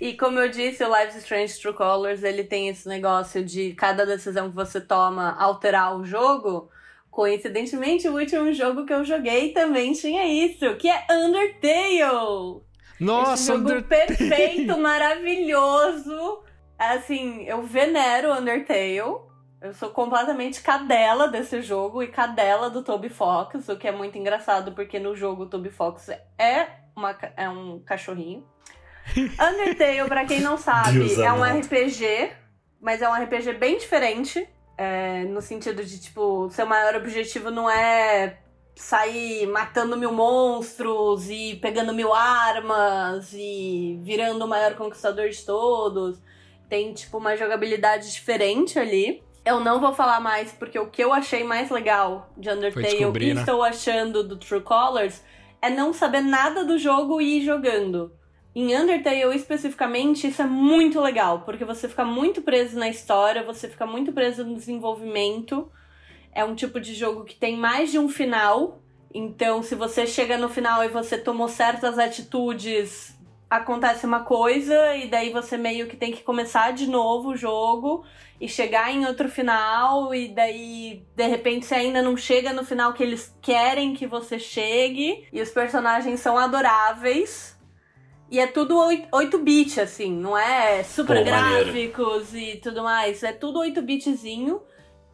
E como eu disse, o Life is Strange True Colors, ele tem esse negócio de cada decisão que você toma alterar o jogo. Coincidentemente, o último jogo que eu joguei também tinha isso, que é Undertale. Nossa, Esse jogo Undertale. perfeito, maravilhoso. Assim, eu venero Undertale. Eu sou completamente cadela desse jogo e cadela do Toby Fox, o que é muito engraçado porque no jogo o Toby Fox é, uma, é um cachorrinho. Undertale, pra quem não sabe, Deus é um amado. RPG, mas é um RPG bem diferente. É, no sentido de, tipo, seu maior objetivo não é sair matando mil monstros e pegando mil armas e virando o maior conquistador de todos. Tem, tipo, uma jogabilidade diferente ali. Eu não vou falar mais, porque o que eu achei mais legal de Undertale descobrir, e né? estou achando do True Colors é não saber nada do jogo e ir jogando. Em Undertale, especificamente, isso é muito legal, porque você fica muito preso na história, você fica muito preso no desenvolvimento. É um tipo de jogo que tem mais de um final. Então, se você chega no final e você tomou certas atitudes, acontece uma coisa, e daí você meio que tem que começar de novo o jogo e chegar em outro final, e daí, de repente, você ainda não chega no final que eles querem que você chegue, e os personagens são adoráveis. E é tudo 8-bit, assim, não é super Pô, maneiro. gráficos e tudo mais. É tudo 8-bitzinho.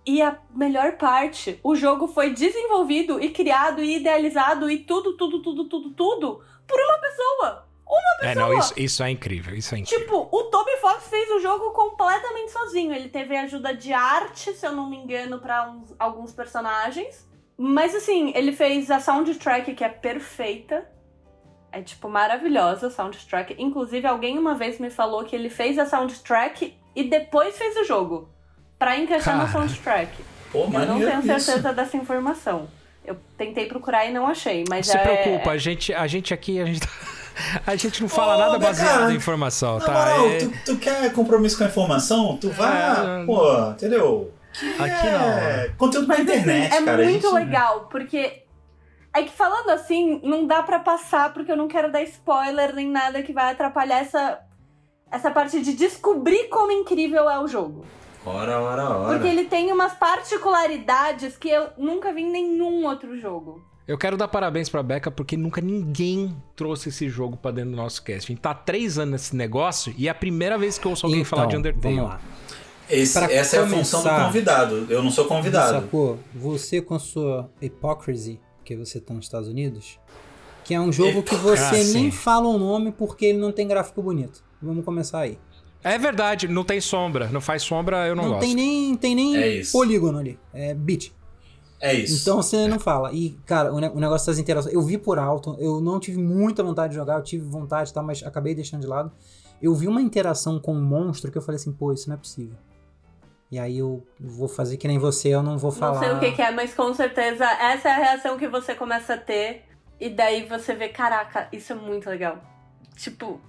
E a melhor parte, o jogo foi desenvolvido e criado e idealizado e tudo, tudo, tudo, tudo, tudo por uma pessoa. É, não, isso, isso é incrível, isso é incrível. Tipo, o Toby Fox fez o jogo completamente sozinho. Ele teve ajuda de arte, se eu não me engano, uns- alguns personagens. Mas assim, ele fez a soundtrack que é perfeita. É tipo maravilhosa a soundtrack. Inclusive, alguém uma vez me falou que ele fez a soundtrack e depois fez o jogo. Pra encaixar no Cara. soundtrack. Pô, Eu não tenho isso. certeza dessa informação. Eu tentei procurar e não achei, mas Se é... preocupa, a gente, a gente aqui, a gente, tá- a gente não fala Ô, nada Beca, baseado em informação, Na tá? moral, É- tu, tu quer compromisso com a informação? Tu vai, É. pô, entendeu? Aqui É, conteúdo pra Mas assim, internet, é cara. a muito gente- legal, porque. É que falando assim, não dá pra passar, porque eu não quero dar spoiler nem nada que vai atrapalhar essa, essa parte de descobrir como incrível é o jogo. Ora, ora, ora. Porque ele tem umas particularidades que eu nunca vi em nenhum outro jogo. Eu quero dar parabéns pra Beca porque nunca ninguém trouxe esse jogo pra dentro do nosso cast. A gente tá há três anos nesse negócio e é a primeira vez que eu ouço alguém falar de Undertale. Então, Vamos lá. Esse- essa é a função do começar- convidado. Eu não sou convidado. Sacou? Você com a sua Hypocrisy, que você tá nos Estados Unidos, que é um jogo que você Ah, nem fala o nome porque ele não tem gráfico bonito. Vamos começar aí. É verdade, não tem sombra. Não faz sombra, eu não, Não, gosto. tem nem, tem nem É polígono ali. É bit. É isso. Então você não fala. E, cara, o, ne- o negócio das interações. Eu vi por alto, eu não tive muita vontade de jogar, eu tive vontade, tá, mas acabei deixando de lado. Eu vi uma interação com um monstro que eu falei assim, pô, isso não é possível. E aí eu vou fazer que nem você, eu não vou falar. Não sei o que, que é, mas com certeza essa é a reação que você começa a ter. E daí você vê, caraca, isso é muito legal. Tipo,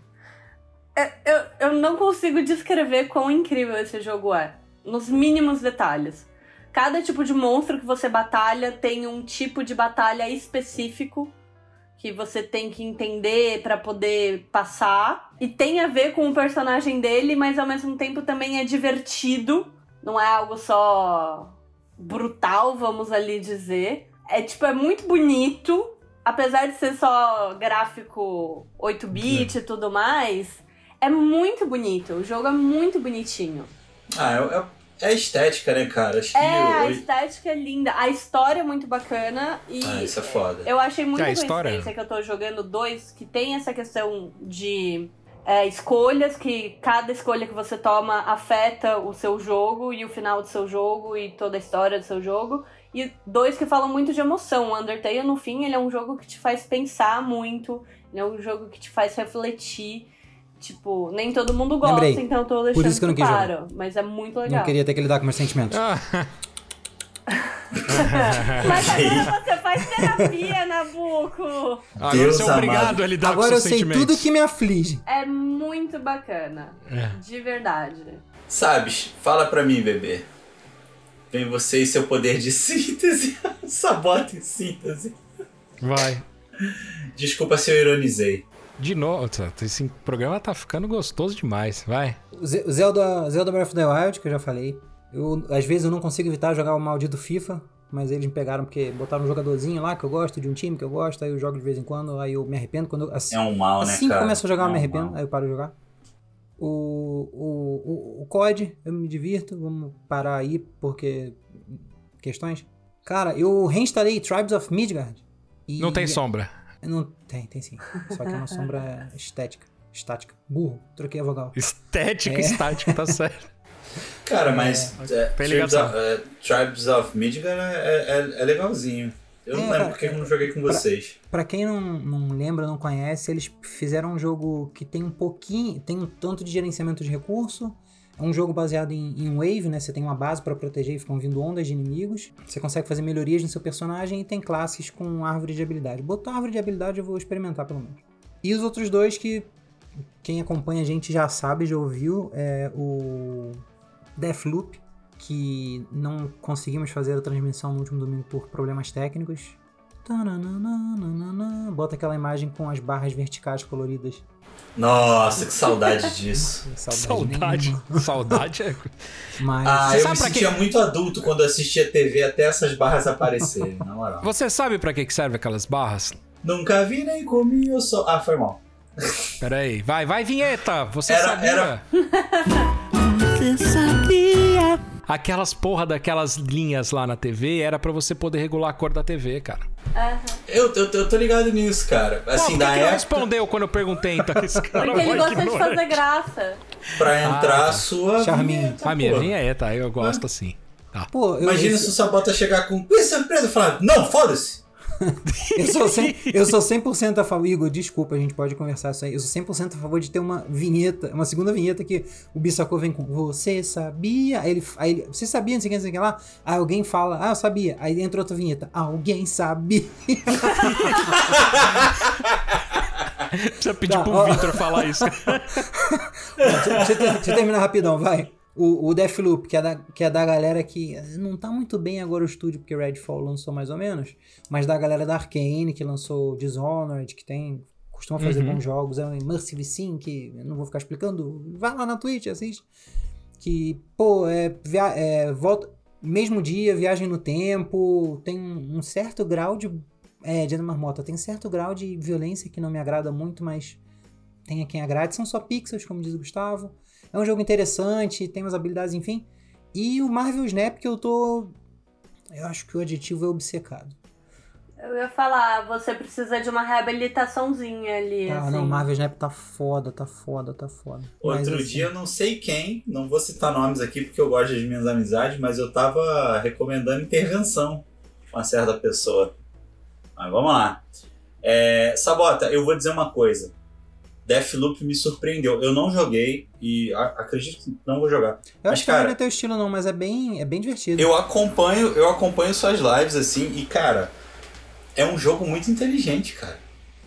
é- eu, eu não consigo descrever quão incrível esse jogo é. Nos mínimos detalhes. Cada tipo de monstro que você batalha tem um tipo de batalha específico que você tem que entender pra poder passar. E tem a ver com o personagem dele, mas ao mesmo tempo também é divertido. Não é algo só brutal, vamos ali dizer. É tipo, é muito bonito. Apesar de ser só gráfico 8-bit e tudo mais, é muito bonito. O jogo é muito bonitinho. Ah, é, é- é estética, né, cara? Acho que. É, a eu- estética é linda. A história é muito bacana. E Ah, isso é foda. eu achei muito É, a história- coincidência que eu tô jogando dois que tem essa questão de é, escolhas, que cada escolha que você toma afeta o seu jogo e o final do seu jogo e toda a história do seu jogo. E dois que falam muito de emoção. O Undertale, no fim, ele é um jogo que te faz pensar muito. Ele é um jogo que te faz refletir. Tipo, nem todo mundo gosta, Lembrei. então eu tô deixando isso que eu não quis claro. Mas é muito legal. Não queria ter que lidar com meus sentimentos. Ah, Mas agora você faz terapia, Nabuco! agora Deus você é obrigado a lidar Agora com eu seus sei tudo que me aflige. É muito bacana. É. De verdade. Sabes, fala pra mim, bebê. Vem você e seu poder de síntese. Sabota em síntese. Vai. Desculpa se eu ironizei. De novo, tá, esse programa tá ficando gostoso demais. Vai. Zelda, Zelda Breath of the Wild, que eu já falei. Eu, às vezes eu não consigo evitar jogar o maldito FIFA. mas eles me pegaram porque botaram um jogadorzinho lá que eu gosto, de um time que eu gosto, aí eu jogo de vez em quando, aí eu me arrependo. Quando eu, assim, É um mal, né, assim que começo a jogar, eu É me um arrependo, mal. aí eu paro de jogar. O, o, o, o COD, eu me divirto, vamos parar aí porque. questões. Cara, eu reinstalei Tribes of Midgard. e- Não tem sombra. Não, tem, tem sim. Só que é uma sombra estética. Estática. Burro. Troquei a vogal. Estética É. estática, tá certo. Cara, mas é, Tem Tribes, of, é, Tribes of Midgard é, é, é legalzinho. Eu não É, lembro porque eu não é- joguei com pra- vocês. Pra quem não, não lembra, não conhece, eles fizeram um jogo que tem um pouquinho, tem um tanto de gerenciamento de recurso. É um jogo baseado em, em wave, né? Você tem uma base pra proteger e ficam vindo ondas de inimigos. Você consegue fazer melhorias no seu personagem e tem classes com árvore de habilidade. Botar árvore de habilidade eu vou experimentar pelo menos. E os outros dois que quem acompanha a gente já sabe, já ouviu, é o Deathloop, que não conseguimos fazer a transmissão no último domingo por problemas técnicos. Bota aquela imagem com as barras verticais coloridas. Nossa, que saudade disso. Saudade. nenhuma. Saudade é. Mas Ah, Você eu me pra sentia muito adulto quando assistia TV até essas barras aparecerem, na moral. Você sabe pra que que serve aquelas barras? Nunca vi nem comi, eu sou. Ah, foi mal. Pera aí. Vai, vai, vinheta! Você Era- sabia? era- Você sabia? Aquelas porra daquelas linhas lá na TV era pra você poder regular a cor da TV, cara. Eu, eu, eu tô ligado nisso, cara. Pô, Assim, por que que não época, respondeu quando eu perguntei, então? Esse cara Porque ele gosta de ignorar. fazer graça. pra entrar Ah, a sua. Charminho. vinheta, A minha pô. vinheta, eu gosto assim. Tá. Pô, eu, Imagina eu, se o Sabota chegar com. Que surpresa! e falar, não, foda-se! Eu sou 100%, eu sou 100% a favor. Igor, desculpa, a gente pode conversar isso aí. Eu sou 100% a favor de ter uma vinheta, uma segunda vinheta que o Bissacô vem com Você sabia? Aí ele, aí ele Você sabia? Não sei o que, não sei o que lá. Aí alguém fala, ah, eu sabia. Aí entra outra vinheta. Alguém sabia. Precisa pedir Tá, pro ó. Victor falar isso. deixa eu terminar rapidão, vai. O, o Deathloop, que é, da, que é da galera que não tá muito bem agora o estúdio, porque Redfall lançou mais ou menos, mas da galera da Arkane, que lançou Dishonored, que tem costuma fazer Uhum. bons jogos, é um Immersive Sim, que eu não vou ficar explicando, vai lá na Twitch, assiste. Que, pô, é, via- é volta, mesmo dia, viagem no tempo, tem um, certo grau de. É, Dia da Marmota, tem um certo grau de violência que não me agrada muito, mas tem a quem agrade. São só pixels, como diz o Gustavo. É um jogo interessante, tem umas habilidades, enfim. E o Marvel Snap que eu tô. Eu acho que o adjetivo é obcecado. Eu ia falar, você precisa de uma reabilitaçãozinha ali, Ah, assim. não, Marvel Snap tá foda, tá foda, tá foda. Mas, Outro assim, dia, eu não sei quem, não vou citar nomes aqui porque eu gosto das minhas amizades, mas eu tava recomendando intervenção com uma certa pessoa. Mas vamos lá. É, Sabota, eu vou dizer uma coisa. Deathloop me surpreendeu. Eu não joguei e acredito que não vou jogar. Eu Mas, acho que não cara- é teu estilo, não, mas é bem, é bem divertido. Eu acompanho, eu acompanho suas lives assim e cara, é um jogo muito inteligente, cara.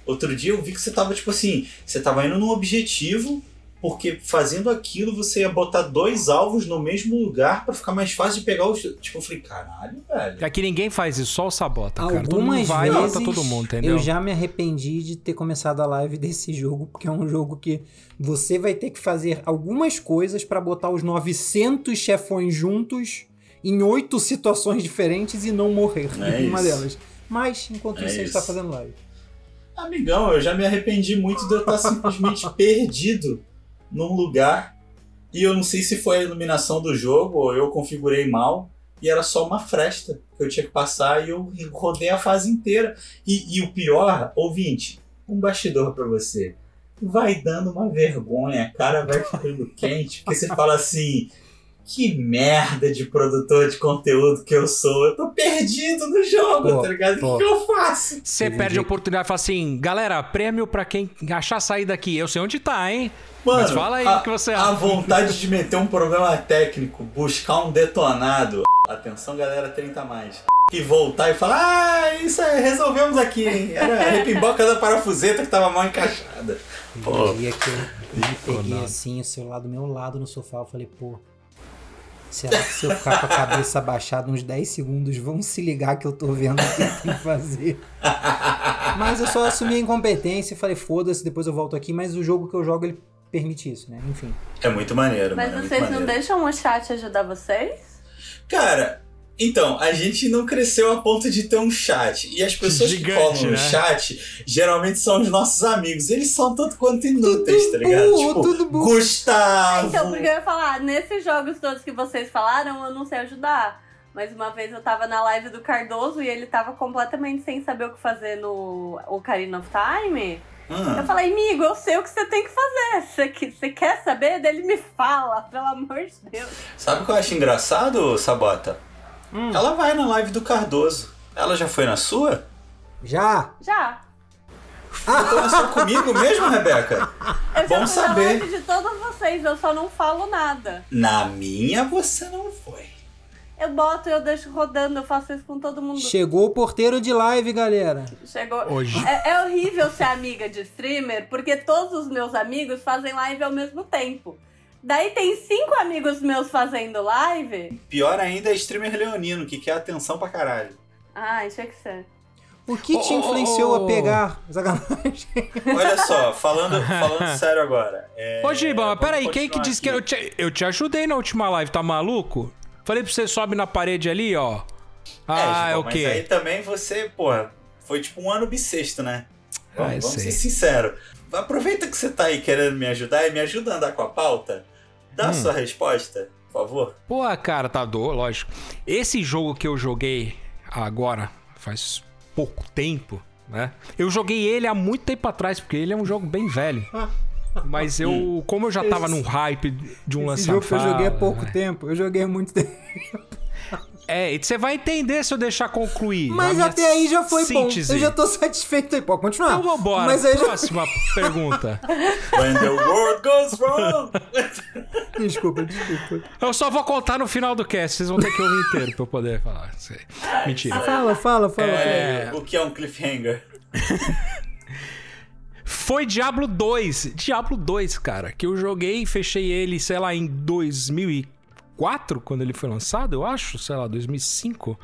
Outro dia eu vi que você tava tipo assim, você tava indo num objetivo, porque fazendo aquilo você ia botar dois alvos no mesmo lugar pra ficar mais fácil de pegar os, tipo, eu falei, caralho, velho. Aqui ninguém faz isso, só o sabota, cara. Todo mundo Algumas vai e vezes mata todo mundo, entendeu? eu já me arrependi de ter começado a live desse jogo, porque é um jogo que você vai ter que fazer algumas coisas pra botar os 900 chefões juntos em oito situações diferentes e não morrer É em uma delas. Mas, enquanto É isso, a gente isso. tá fazendo live. Amigão, eu já me arrependi muito de eu estar simplesmente perdido num lugar e eu não sei se foi a iluminação do jogo ou eu configurei mal e era só uma fresta que eu tinha que passar e eu rodei a fase inteira. E, e o pior, ouvinte, um bastidor pra você. Vai dando uma vergonha, a cara vai ficando quente, porque você fala assim. Que merda de produtor de conteúdo que eu sou. Eu tô perdido no jogo, Pô, tá ligado? O que que eu faço? Você perde a oportunidade e fala assim, galera, prêmio pra quem achar sair daqui. Eu sei onde tá, hein? Mano, Mas fala aí a, o que você A acha. vontade de meter um problema técnico, buscar um detonado. Atenção, galera, 30 a mais. E voltar e falar: Ah, isso aí, resolvemos aqui, hein? Era a repimboca da parafuseta que tava mal encaixada. Pô. Dia que eu me peguei assim, o celular do meu lado no sofá, eu falei, pô. Será que se eu ficar com a cabeça abaixada uns 10 segundos, vão se ligar que eu tô vendo o que eu tenho que fazer? Mas eu só assumi a incompetência e falei, foda-se, depois eu volto aqui, mas o jogo que eu jogo, ele permite isso, né? Enfim. É muito maneiro, Mas mano. é vocês não maneiro. deixam o chat ajudar vocês? Cara, Então, a gente não cresceu a ponto de ter um chat. E as pessoas Gigante, que colam no né? chat geralmente são os nossos amigos. Eles são tanto quanto inúteis, tá ligado? burro, tipo, tudo burro. Gustavo. Então, porque eu ia falar, nesses jogos todos que vocês falaram, eu não sei ajudar. Mas uma vez eu tava na live do Cardoso e ele tava completamente sem saber o que fazer no Ocarina of Time. Hum. Eu falei, amigo, eu sei o que você tem que fazer. Você quer saber? Dele me fala, pelo amor de Deus. Sabe o que eu acho engraçado, Sabota? Hum. Ela vai na live do Cardoso. Ela já foi na sua? Já. Já. Então é só comigo mesmo, Rebeca? Eu já Bom fui saber. na live de todos vocês, eu só não falo nada. Na minha você não foi. Eu boto e eu deixo rodando, eu faço isso com todo mundo. Chegou o porteiro de live, galera. Chegou. Hoje. É, é horrível ser amiga de streamer, porque todos os meus amigos fazem live ao mesmo tempo. Daí tem cinco amigos meus fazendo live. Pior ainda é streamer leonino, que quer atenção pra caralho. Ah, tinha que ser. O que te Oh, influenciou oh, oh. a pegar? Olha só, falando, falando sério agora. É, Ô, Giba, mas vamos peraí, quem que disse que eu te, eu te ajudei na última live, tá maluco? Falei pra você sobe na parede ali, ó. Ah, é, é Giba, o quê? Mas aí também você, porra, foi tipo um ano bissexto, né? Vamos, Ah, vamos sei. ser sinceros. Aproveita que você tá aí querendo me ajudar e me ajuda a andar com a pauta. Dá Hum. a sua resposta, por favor. Pô, cara, tá do, lógico. Esse jogo que eu joguei agora, faz pouco tempo, né? Eu joguei ele há muito tempo atrás, porque ele é um jogo bem velho. Mas eu, como eu já tava num hype de um Esse jogo que eu lançamento. joguei há pouco tempo. Eu joguei há muito tempo. É, e você vai entender se eu deixar concluir. Mas até aí já foi síntese. bom. Eu já tô satisfeito aí. Pode continuar. Então vambora. Mas aí já... Próxima pergunta. When the world goes wrong. Desculpa, desculpa. Eu só vou contar no final do cast, vocês vão ter que ouvir inteiro pra eu poder falar. Mentira. Fala, fala, fala. É. O que é um cliffhanger? Foi Diablo 2. Diablo 2, cara. Que eu joguei e fechei ele, sei lá, em 2004, quando ele foi lançado, eu acho. Sei lá, 2005.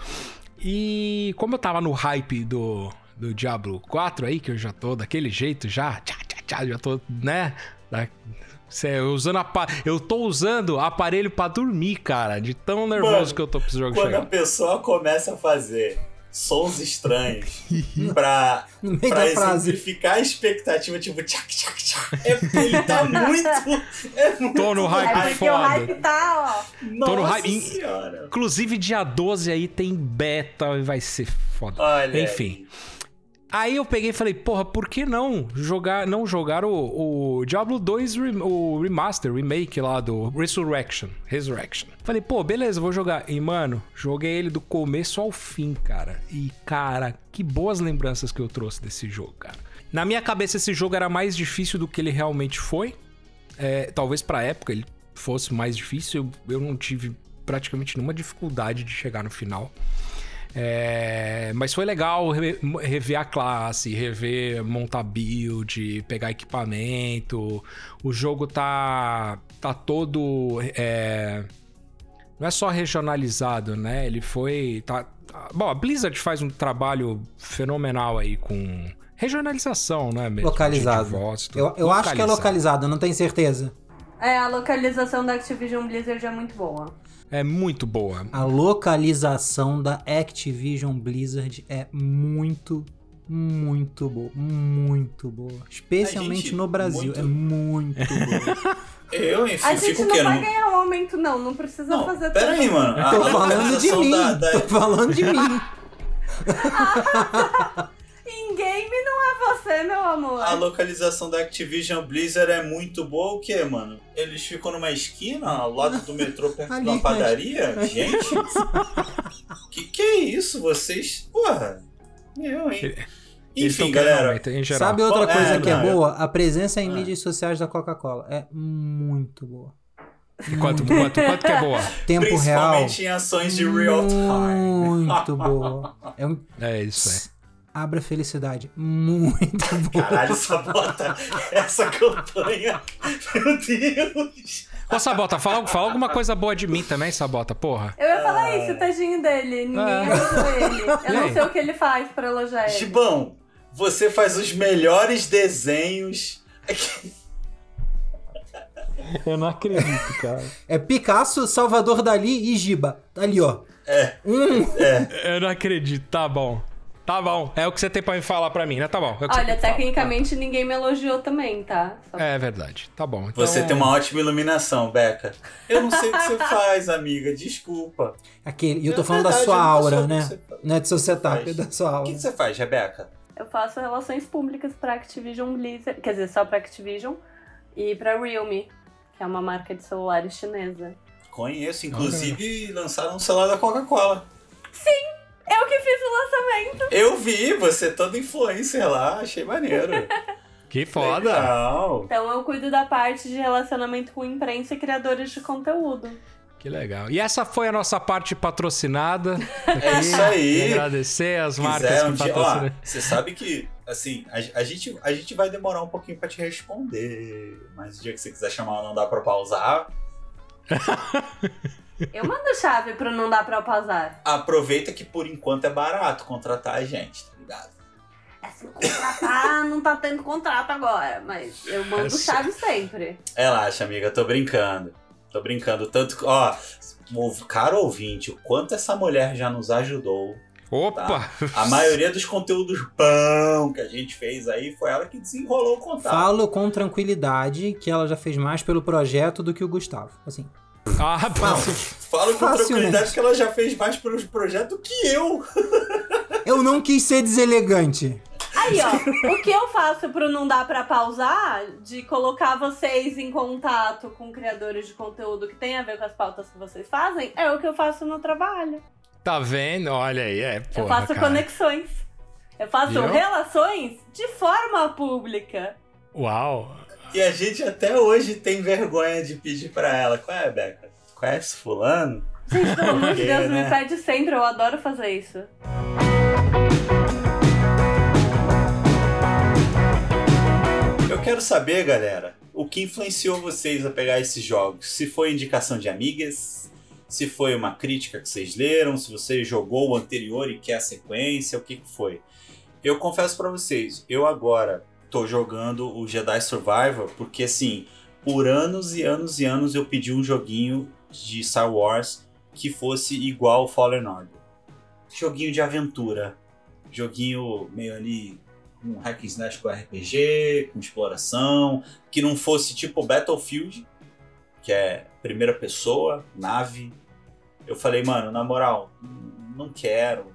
E como eu tava no hype do, do Diablo 4 aí, que eu já tô daquele jeito já. Tchá, tchá, tchá, já tô, né? Da, cê, usando apa- eu tô usando aparelho pra dormir, cara. De tão nervoso Mano, que eu tô pro jogo Quando chegar. a pessoa começa a fazer sons estranhos pra, pra frase. exemplificar a expectativa, tipo, tchac, tchac, tchac. É ele tá muito. É muito Tô no hype É porque foda. o hype tá, ó. Nossa no hype. senhora. Inclusive, dia 12 aí tem beta e vai ser foda. Olha. Enfim. Aí eu peguei e falei, porra, por que não jogar, não jogar o, o Diablo 2, rem- o remaster, remake lá do Resurrection, Resurrection. Falei, pô, beleza, vou jogar. E, mano, joguei ele do começo ao fim, cara. E, cara, que boas lembranças que eu trouxe desse jogo, cara. Na minha cabeça, esse jogo era mais difícil do que ele realmente foi. É, talvez pra época ele fosse mais difícil. Eu, eu não tive praticamente nenhuma dificuldade de chegar no final. É, mas foi legal re- rever a classe, rever montar build, pegar equipamento. O jogo tá, tá todo. é, não é só regionalizado, né? Ele foi. Tá, tá- bom, a Blizzard faz um trabalho fenomenal aí com regionalização, né? Mesmo, Localizado. voz, tudo. Eu, eu acho que é Localizado. localizado, não tenho certeza. É, a localização da Activision Blizzard é muito boa. É muito boa. A localização da Activision Blizzard é muito, muito boa. Muito boa. Especialmente gente, no Brasil. muito- É muito boa. Eu, enfim, A gente não vai ganhar um aumento, não. Não precisa Não, fazer pera aí, tudo. mano. A Tô falando de localização mim. da- da- Tô falando de mim. Em game não é você, meu amor. A localização da Activision Blizzard é muito boa, o quê, mano? Eles ficam numa esquina, ao lado do metrô, perto Ali, de uma mas- padaria? Gente, que que é isso? Vocês... Porra, eu, hein? Enfim, galera, aumento, em geral. Sabe outra Bom, coisa é, que não, é eu- boa? A presença em Ah. mídias sociais da Coca-Cola. É muito boa. Quanto, quanto, quanto que é boa? Tempo real. principalmente em ações de real time. Muito boa. É um... É isso aí. Abra felicidade. Muito boa. Caralho, sabota essa campanha. Meu Deus. Ô, Sabota, fala, fala alguma coisa boa de mim também, Sabota, porra. Eu ia falar isso, tadinho dele. Ninguém Ah. elogiou ele. Eu não sei o que ele faz pra elogiar ele. Gibão, você faz os melhores desenhos. Eu não acredito, cara. É Picasso, Salvador Dali e Giba. Tá ali, ó. É. Um. Eu não acredito. Tá bom. Tá bom. É o que você tem pra me falar pra mim, né? Tá bom. É o Olha, falar. tecnicamente ninguém me elogiou também, tá? Só- É verdade. Tá bom. Então... Você tem uma ótima iluminação, Beca. Eu não sei o que você faz, amiga. Desculpa. Aquele, e eu tô É falando da verdade, sua eu não aura, o né? você. Não é do seu setup, Faz. é da sua O aura. que que você faz, Rebeca? Eu faço relações públicas pra Activision Blizzard, quer dizer, só pra Activision e pra Realme, que é uma marca de celulares chinesa. Conheço, inclusive lançaram um celular da Coca-Cola. Eu que fiz o lançamento! Eu vi, você é toda influencer lá, achei maneiro. Que foda. Legal. Então eu cuido da parte de relacionamento com imprensa e criadores de conteúdo. Que legal. E essa foi a nossa parte patrocinada. É isso aí. E agradecer as marcas quiser que patrocinam. você sabe que, assim, a, a gente, a gente vai demorar um pouquinho pra te responder, mas o dia que você quiser chamar não dá pra pausar, Eu mando chave pro não dar pra pausar. aproveita que por enquanto é barato contratar a gente, tá ligado? É se contratar, não tá tendo contrato agora, mas eu mando É chave sempre. Relaxa, amiga, tô brincando. Tô brincando. Tanto que, ó, o cara ouvinte, o quanto essa mulher já nos ajudou. Opa! A maioria dos conteúdos bom que a gente fez aí foi ela que desenrolou o contato. Falo com tranquilidade que ela já fez mais pelo projeto do que o Gustavo. Assim, Ah, Fala. Falo com tranquilidade que ela já fez mais pelos projetos que eu. eu não quis ser deselegante. Aí, ó, o que eu faço pro não dar pra pausar, de colocar vocês em contato com criadores de conteúdo que tem a ver com as pautas que vocês fazem, é o que eu faço no trabalho. tá vendo? Olha aí, é, porra, eu faço cara. conexões. Eu faço Viu? relações de forma pública. Uau! E a gente até hoje tem vergonha de pedir pra ela. Qual é, Beca? Conhece fulano? Gente, pelo amor de Deus, né? me pede sempre, eu adoro fazer isso. Eu quero saber, galera, o que influenciou vocês a pegar esses jogos? Se foi indicação de amigas, se foi uma crítica que vocês leram, se você jogou o anterior e quer a sequência, o que, que foi? Eu confesso pra vocês, eu agora tô jogando o Jedi Survivor porque assim, por anos e anos e anos eu pedi um joguinho de Star Wars que fosse igual ao Fallen Order. Joguinho de aventura, joguinho meio ali um hack and slash com RPG, com exploração, que não fosse tipo Battlefield, que é primeira pessoa, nave. Eu falei, mano, na moral, não quero,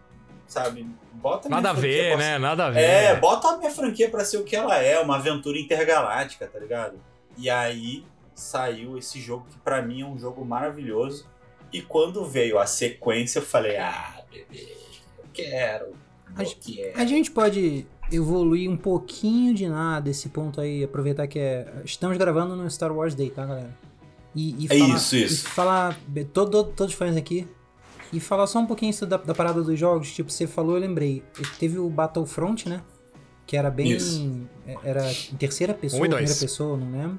sabe? Bota minha Nada a ver, pra né? Nada a ver. É, bota a minha franquia pra ser o que ela é, uma aventura intergaláctica, tá ligado? E aí saiu esse jogo que pra mim é um jogo maravilhoso. E quando veio a sequência, eu falei, ah, bebê, eu quero. A quero. A gente pode evoluir um pouquinho de nada esse ponto aí, aproveitar que é. Estamos gravando no Star Wars Day, tá, galera? E, e É falar, isso, isso. E falar. Todo, todos os fãs aqui. E falar só um pouquinho isso da, da parada dos jogos. Tipo, você falou, eu lembrei. Teve o Battlefront, né? Que era bem. Isso. Era em terceira pessoa, Um e dois. primeira pessoa, não lembro.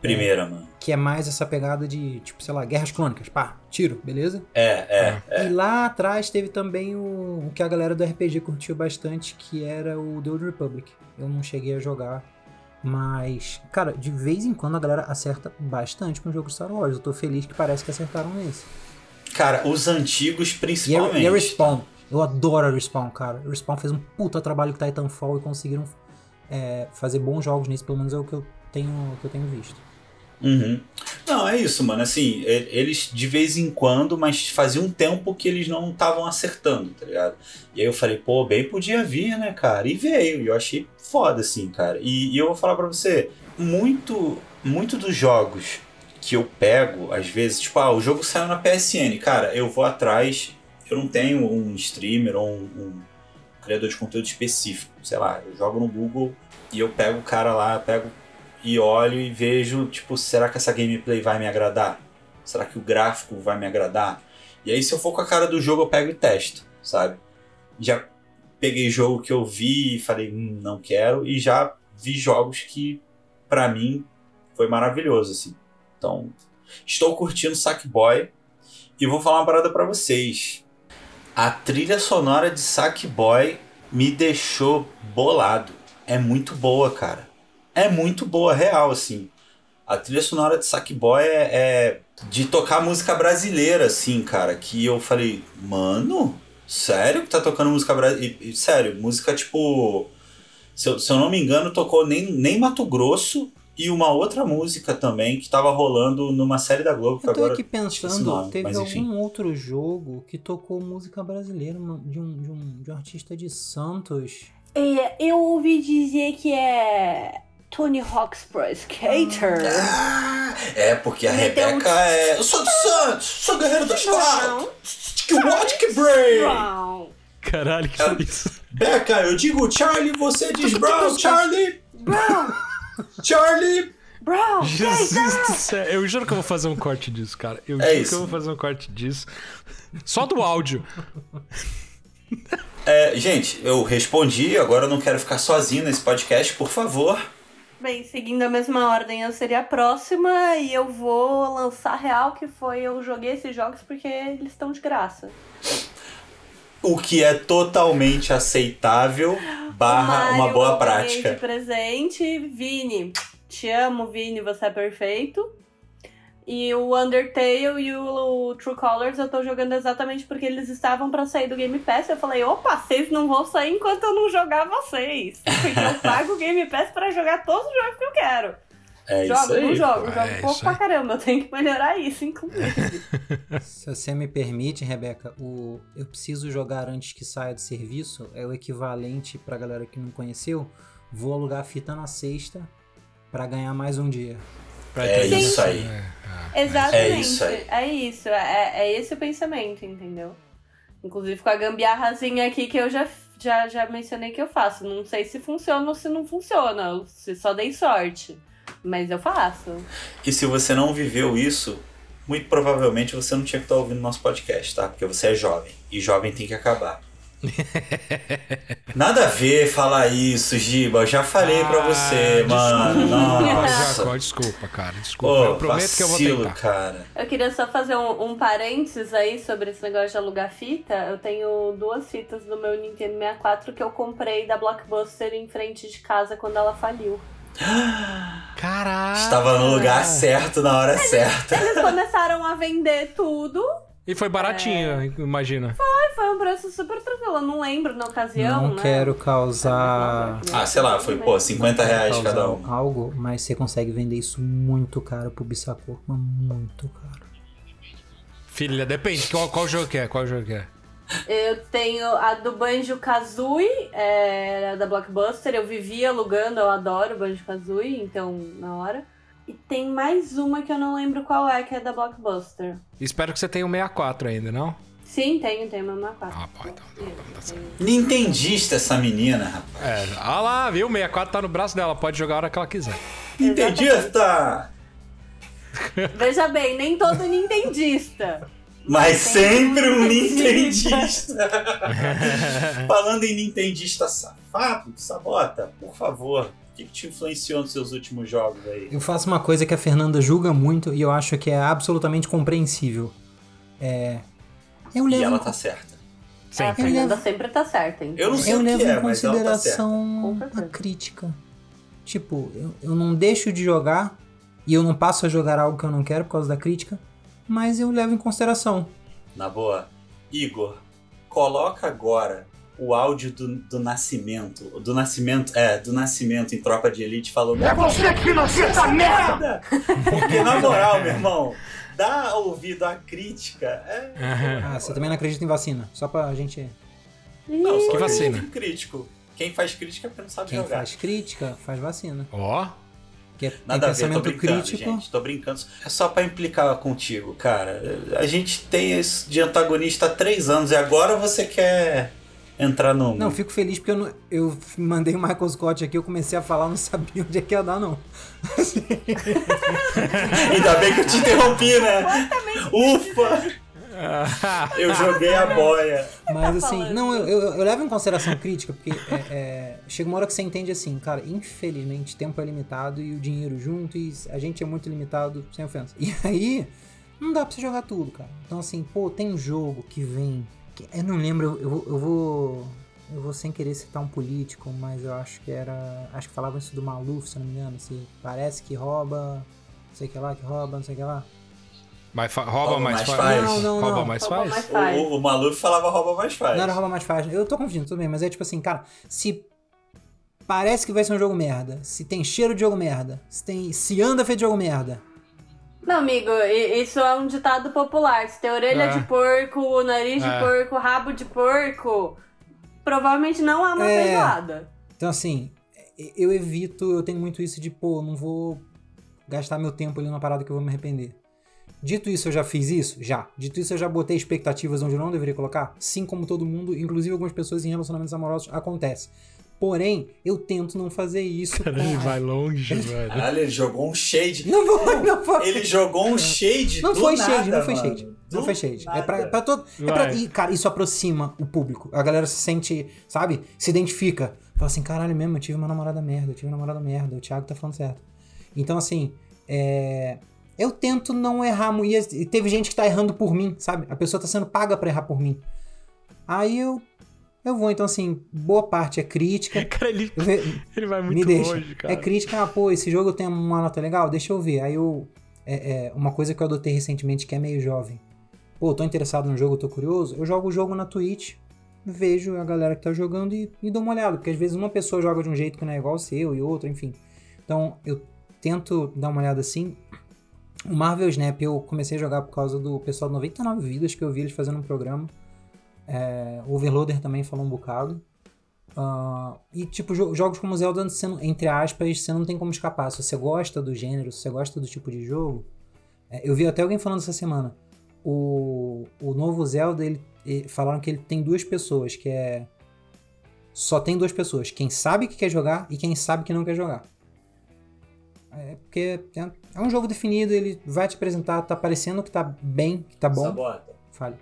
Primeira, mano. Que é mais essa pegada de, tipo, sei lá, guerras crônicas. Pá, tiro, beleza? É, é. E lá atrás teve também o, o que a galera do RPG curtiu bastante, que era o The Old Republic. Eu não cheguei a jogar, mas, cara, de vez em quando a galera acerta bastante com o jogo Star Wars. Eu tô feliz que parece que acertaram nesse. Cara, os antigos E a, principalmente. e a Respawn, eu adoro a Respawn, cara. A Respawn fez um puta trabalho com Titanfall e conseguiram é, fazer bons jogos nisso, pelo menos é o que eu tenho, que eu tenho visto. Uhum. Não, é isso, mano. Assim, eles de vez em quando, mas fazia um tempo que eles não estavam acertando, tá ligado? E aí eu falei, pô, bem podia vir, né, cara? E veio. E eu achei foda, assim, cara. E, e eu vou falar pra você, muito, muito dos jogos que eu pego, às vezes, tipo, ah, o jogo saiu na PSN, cara, eu vou atrás. Eu não tenho um streamer ou um, um criador de conteúdo específico. Sei lá, eu jogo no Google e eu pego o cara lá, pego e olho e vejo, tipo, será que essa gameplay vai me agradar? Será que o gráfico vai me agradar? E aí, se eu for com a cara do jogo, eu pego e testo, sabe? Já peguei jogo que eu vi e falei, hum, não quero, e já vi jogos que, pra mim, foi maravilhoso, assim. Então, estou curtindo Sackboy e vou falar uma parada pra vocês. A trilha sonora de Sackboy me deixou bolado. É muito boa, cara é muito boa, real, assim. A trilha sonora de Sackboy é, é de tocar música brasileira, assim, cara. Que eu falei, mano, sério que tá tocando música brasileira? Sério, música tipo. Se eu, se eu não me engano, tocou nem, nem Mato Grosso e uma outra música também que tava rolando numa série da Globo. que Eu tô agora aqui pensando, nome, teve mas enfim. algum outro jogo que tocou música brasileira de um, de um, de um artista de Santos. É, eu ouvi dizer que é Tony Hawk's Pro Skater. Ah, é, porque a Meteu um Rebeca é. Eu sou do Santos, sou guerreiro do asfalto. Que what que break! Brown. Caralho, que É. foi isso? Beca, eu digo Charlie, você diz Brown. Charlie, Brown. Charlie. Brown. Jesus do céu. Eu juro que eu vou fazer um corte disso, cara. Eu É juro que isso. eu vou fazer um corte disso. Só do áudio. É, gente, eu respondi, agora eu não quero ficar sozinho nesse podcast, por favor. Bem, seguindo a mesma ordem, eu seria a próxima e eu vou lançar real que foi eu joguei esses jogos porque eles estão de graça. O que é totalmente aceitável, barra uma boa prática. Presente, Vini. Te amo, Vini, você é perfeito. E o Undertale e o True Colors eu tô jogando exatamente porque eles estavam pra sair do Game Pass. Eu falei, opa, vocês não vão sair enquanto eu não jogar vocês. Porque eu pago o Game Pass pra jogar todos os jogos que eu quero. É jogo, isso aí. não jogo, pô, jogo é pouco pra caramba. Eu tenho que melhorar isso, inclusive. Se você me permite, Rebeca, o eu preciso jogar antes que saia de serviço é o equivalente pra galera que não conheceu. Vou alugar a fita na sexta pra ganhar mais um dia. Pra É ter isso aí. É, Exatamente. É isso aí. É isso, é, é esse o pensamento, entendeu? Inclusive com a gambiarrazinha aqui que eu já, já, já mencionei que eu faço. Não sei se funciona ou se não funciona, se só dei sorte. Mas eu faço. E se você não viveu isso, muito provavelmente você não tinha que estar ouvindo nosso podcast, tá? Porque você é jovem. E jovem tem que acabar. Nada a ver falar isso, Giba. Eu já falei pra você, Ah, mano. desculpa, Nossa. Jacó, desculpa, cara. Desculpa. Pô, eu prometo que eu vou vacilo, tentar. cara. Eu queria só fazer um, um parênteses aí sobre esse negócio de alugar fita. Eu tenho duas fitas do meu Nintendo 64 que eu comprei da Blockbuster em frente de casa quando ela faliu. Caralho. Estava no lugar certo na hora certa. Eles começaram a vender tudo. E foi baratinho, É. imagina. Ai, foi um preço super tranquilo. Eu não lembro na ocasião, não né? quero causar Ah, sei lá, foi, pô, 50 reais cada um. algo, mas você consegue vender isso muito caro pro Bissacor, mas muito caro. Filha, depende. Qual, qual jogo que é? Qual jogo que é? Eu tenho a do Banjo Kazooie, é, da Blockbuster. Eu vivia alugando, eu adoro Banjo Kazooie, então na hora. E tem mais uma que eu não lembro qual é, que é da Blockbuster. Espero que você tenha um 64 ainda, não? Sim, tenho, tenho uma 64. Ah, pô, então, então, então tá. Nintendista essa menina, rapaz. É, ah lá, viu? O 64 tá no braço dela, pode jogar a hora que ela quiser. Nintendista! Veja bem, nem todo nintendista. Mas sempre um Nintendista. Falando em Nintendista safado, Sabota, por favor, o que, que te influenciou nos seus últimos jogos aí? Eu faço uma coisa que a Fernanda julga muito e eu acho que é absolutamente compreensível. É. Eu E levo, ela em- tá certa. Sim. A Fernanda levo- sempre tá certa, hein? Eu não sei eu o que levo é, em ela tá consideração certeza. a crítica. Tipo, eu, eu não deixo de jogar e eu não passo a jogar algo que eu não quero por causa da crítica, mas eu levo em consideração. Na boa. Igor, coloca agora o áudio do, do Nascimento. Do Nascimento, é, do Nascimento em Tropa de Elite falando. É você que financia essa merda! Porque, na moral, meu irmão, dá ouvido à crítica. É. Ah, você também não acredita em vacina? Só pra gente. Não, só Que vacina? em crítico. Quem faz crítica é porque não sabe Quem jogar. faz crítica, faz vacina. Ó, Que é, tem Nada a ver, tô pensamento brincando, crítico. gente. Tô brincando. É só pra implicar contigo, cara. A gente tem esse de antagonista há três anos e agora você quer entrar no. Não, fico feliz porque eu, não- eu mandei o Michael Scott aqui, eu comecei a falar, não sabia onde é que ia dar, não. Ainda bem que eu te interrompi, né? Ufa! Eu joguei a boia. Mas tá assim, não, eu, eu, eu levo em consideração crítica, porque é, é, chega uma hora que você entende assim, cara, infelizmente tempo é limitado e o dinheiro junto e a gente é muito limitado, sem ofensa. E aí, não dá pra você jogar tudo, cara. Então assim, pô, tem um jogo que vem. que- eu não lembro, eu, eu, eu vou. Eu vou sem querer citar um político, mas eu acho que era. Acho que falavam isso do Maluf, se eu não me engano. Se parece que rouba, não sei o que lá, que rouba, não sei o que lá. Mas fa- rouba, Rouba mais, mais faz. faz. Não, não, rouba não. mais Rouba faz? mais faz. O, o Maluf falava rouba mais faz. Não era rouba mais fácil. Eu tô confundindo, tudo bem, mas é tipo assim, cara, se parece que vai ser um jogo merda, se tem cheiro de jogo merda, se tem se anda feito de jogo merda. Não, amigo, isso é um ditado popular. Se tem orelha É. de porco, nariz É. de porco, rabo de porco, provavelmente não é uma É. feijoada. Então assim, eu evito, eu tenho muito isso de, pô, não vou gastar meu tempo ali numa parada que eu vou me arrepender. Dito isso, eu já fiz isso? Já. Dito isso, eu já botei expectativas onde eu não deveria colocar? Sim, como todo mundo, inclusive algumas pessoas em relacionamentos amorosos, acontece. Porém, eu tento não fazer isso Cara, ele vai longe, velho. Caralho, ele jogou um shade. Não foi, não foi. Ele jogou um shade Não do foi nada, shade, não foi mano. shade. Do Não foi shade. É pra, nada. pra todo. É pra, e, cara, isso aproxima o público. A galera se sente, sabe? Se identifica. Fala assim, caralho mesmo, eu tive uma namorada merda, eu tive uma namorada merda, o Thiago tá falando certo. Então, assim, é. Eu tento não errar muito. E teve gente que tá errando por mim, sabe? A pessoa tá sendo paga pra errar por mim. Aí eu. Eu vou, então, assim, boa parte é crítica. Cara, ele, ve- ele vai muito longe, cara. É crítica, ah, pô, esse jogo tem uma nota legal, deixa eu ver. Aí eu. É, é, uma coisa que eu adotei recentemente que é meio jovem. Pô, tô interessado no jogo, tô curioso. Eu jogo o jogo na Twitch, vejo a galera que tá jogando e, e dou uma olhada. Porque às vezes uma pessoa joga de um jeito que não é igual ao seu e outra, enfim. Então eu tento dar uma olhada assim. O Marvel Snap eu comecei a jogar por causa do pessoal do 99 Vidas, que eu vi eles fazendo um programa. É, o Overloader também falou um bocado. Ah, e tipo, jo- jogos como Zelda, não- entre aspas, você não tem como escapar. Se você gosta do gênero, se você gosta do tipo de jogo. é, eu vi até alguém falando essa semana. O, o novo Zelda, ele, ele- falaram que ele tem duas pessoas, que é. Só tem duas pessoas. Quem sabe que quer jogar e quem sabe que não quer jogar. É porque é, é um jogo definido, ele vai te apresentar, tá parecendo que tá bem, que tá bom. Sabota, Fale.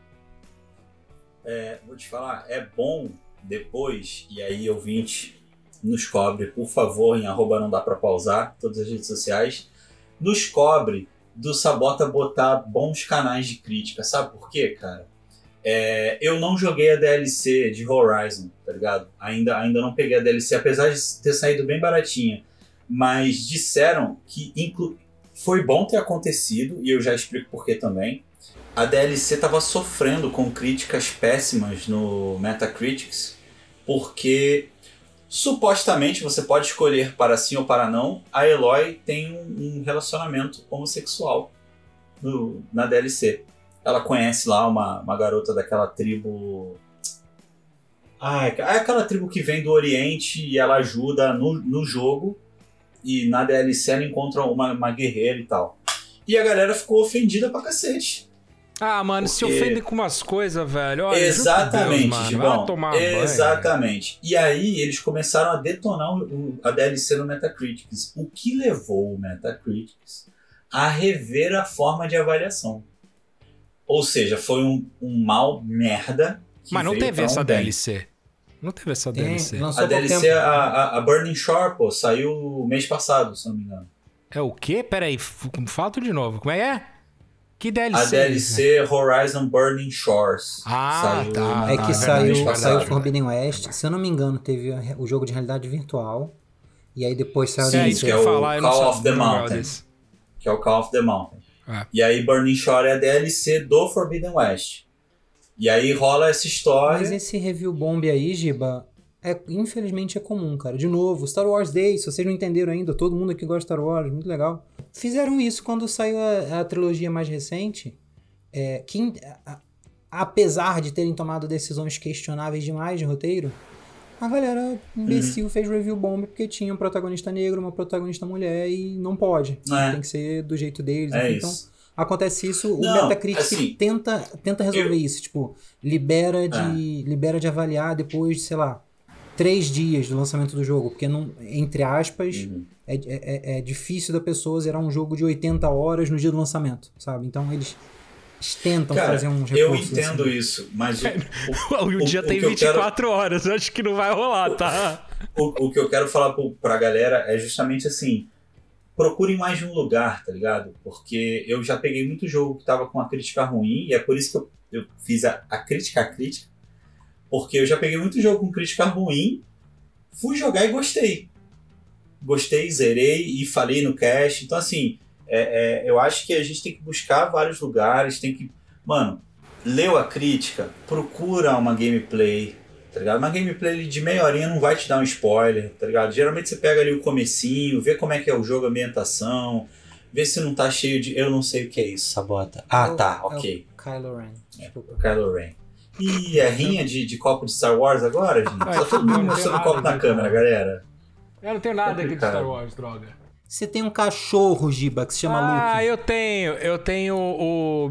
é, vou te falar, é bom depois, e aí ouvinte, nos cobre, por favor, em arroba não dá pra pausar, todas as redes sociais, nos cobre do Sabota botar bons canais de crítica. Sabe por quê, cara? É, eu não joguei a DLC de Horizon, tá ligado? Ainda, ainda não peguei a DLC, apesar de ter saído bem baratinha. Mas disseram que foi bom ter acontecido, e eu já explico por que também. A DLC estava sofrendo com críticas péssimas no Metacritics, porque supostamente você pode escolher para sim ou para não. A Eloy tem um, um relacionamento homossexual no- na DLC. Ela conhece lá uma, uma garota daquela tribo. Ah, é aquela tribo que vem do Oriente e ela ajuda no, no jogo. E na DLC ela encontra uma, uma guerreira e tal. E a galera ficou ofendida pra cacete. Ah, mano, se Porque- ofendem com umas coisas, velho. Olha, Exatamente, Deus. Gibão. Tomar banho. Exatamente. E aí eles começaram a detonar o- a DLC no Metacritics, o que levou o Metacritics a rever a forma de avaliação. Ou seja, foi um, um mal merda. Mas não teve essa bem. DLC. Não teve essa Tem, DLC. lançou A DLC, tempo. a, a, a Burning Shore, pô, saiu mês passado, se não me engano. É o quê? Pera aí, f- fala de novo. Como é que é? Que DLC? A DLC Horizon Burning Shores. Ah, tá. na- É Ah, que é saiu, verdade, saiu verdade. Forbidden West. Se eu não me engano, teve o jogo de realidade virtual. E aí depois saiu Sim, É a isso que é o falar. Call of the Mountain. que é o Call of the Mountain. É. E aí Burning Shore é a DLC do Forbidden West. E aí rola essa história. Mas esse review bomb aí, Giba, é, infelizmente é comum, cara. De novo, Star Wars Day, se vocês não entenderam ainda, todo mundo aqui gosta de Star Wars, muito legal. Fizeram isso quando saiu a, a trilogia mais recente. É, que, a- apesar de terem tomado decisões questionáveis demais de roteiro, a galera imbecil Uhum. fez review bomb porque tinha um protagonista negro, uma protagonista mulher e não pode. É. Tem que ser do jeito deles. É. Então, isso. Acontece isso, o Não, Metacritic assim, tenta, tenta resolver eu- isso, tipo, libera de, É. libera de avaliar depois, de, sei lá, três dias do lançamento do jogo, porque não, entre aspas, Uhum. é, é, é difícil da pessoa zerar um jogo de 80 horas no dia do lançamento, sabe? Então eles, tentam Cara, fazer uns eu recursos entendo assim. isso, mas o, O, O- dia o tem que eu 24 horas, eu acho que não vai rolar, tá? o, o que eu quero falar pro, pra galera é justamente assim: procurem mais de um lugar, tá ligado? Porque eu já peguei muito jogo que tava com a crítica ruim, e é por isso que eu, eu fiz a, a crítica à crítica. Porque eu já peguei muito jogo com crítica ruim, fui jogar e gostei. Gostei, zerei e falei no cast. Então, assim, É, é, eu acho que a gente tem que buscar vários lugares, tem que. Mano, leu a crítica, procura uma gameplay, tá ligado? Uma gameplay de meia horinha não vai te dar um spoiler, tá ligado? Geralmente você pega ali o comecinho, vê como é que é o jogo, a ambientação, vê se não tá cheio de. Eu não sei o que é isso, sabota. Ah, É o- tá, é o ok. Kylo Ren. Desculpa. O Kylo Ren. Ih, é rinha de, de copo de Star Wars agora, gente? Tá todo mundo mostrando copo na câmera, galera. Eu não tenho nada aqui de. Star Wars, droga. Você tem um cachorro, Giba, que se chama ah, Luke. eu tenho. Eu tenho o,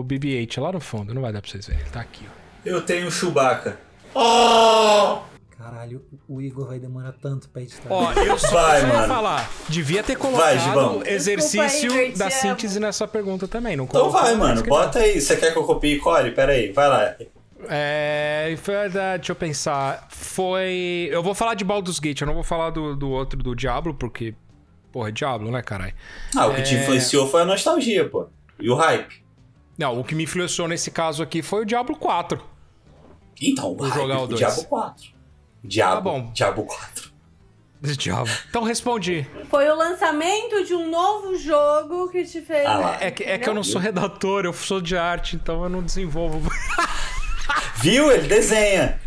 o BB-8 lá no fundo. Não vai dar pra vocês verem. Tá aqui, ó. Eu tenho o Chewbacca. Oh! Caralho, o Igor vai demorar tanto pra editar. Ó, eu só, Vai, só mano. falar. Devia ter Vai, colocado o exercício Igor, da te síntese nessa pergunta também. Não Então vai, mano, bota aí. Você quer que eu copie e cole? Pera aí, vai lá. É, foi, deixa eu pensar. Foi. Eu vou falar de Baldur's Gate, eu não vou falar do, do outro, do Diablo, porque. Porra, é Diablo, né, caralho? Ah, o que te É. influenciou foi a nostalgia, pô. E o hype. Não, o que me influenciou nesse caso aqui foi o Diablo 4. Então, Vou jogar o do dois. Diabo 4. Diabo, Tá bom. Diabo 4. Diablo. Então respondi. Foi o lançamento de um novo jogo que te fez. Ah. É que, é que eu não sou redator, eu sou de arte, então eu não desenvolvo. Viu? Ele desenha.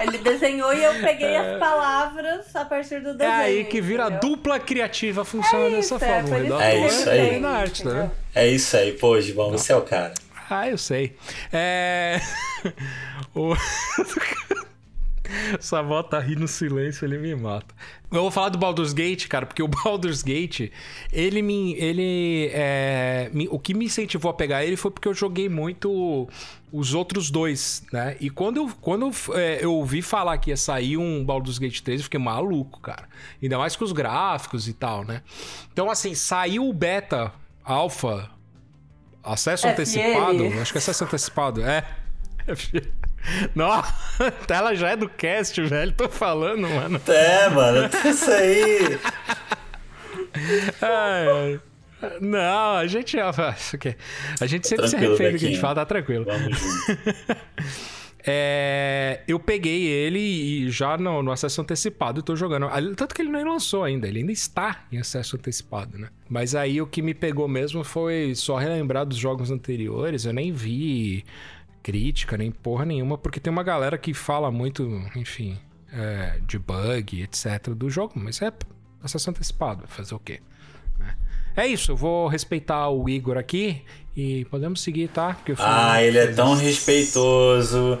Ele desenhou e eu peguei as palavras a partir do É desenho. aí que vira entendeu? dupla criativa, funciona É dessa isso, é, forma. que É isso aí. na arte, vendo? É isso aí, pô, Gibão, você é o cara. Ah, eu sei. É. o. Sabota ri no silêncio, ele me mata. Eu vou falar do Baldur's Gate, cara, porque o Baldur's Gate, ele me. Ele. É, me- o que me incentivou a pegar ele foi porque eu joguei muito os outros dois, né? E quando eu, quando eu, é, eu ouvi falar que ia sair um Baldur's Gate 3, eu fiquei maluco, cara. Ainda mais com os gráficos e tal, né? Então, assim, saiu o beta, alpha, acesso FL. antecipado. Acho que é acesso antecipado, é. Nossa, ela já é do cast, velho. Tô falando, mano. É, mano, isso aí. Ai, ai. Não, a gente. A gente sempre Tranquilo, se refere do que a gente fala, tá tranquilo. Vamos junto. É, eu peguei ele e já no, no acesso antecipado tô jogando. Tanto que ele nem lançou ainda, ele ainda está em acesso antecipado, né? Mas aí o que me pegou mesmo foi só relembrar dos jogos anteriores. Eu nem vi crítica, nem porra nenhuma, porque tem uma galera que fala muito, enfim, é, de bug, etc. do jogo, mas é acesso antecipado, fazer o quê? É isso, eu vou respeitar o Igor aqui e podemos seguir, tá? Ah, ele é tão respeitoso.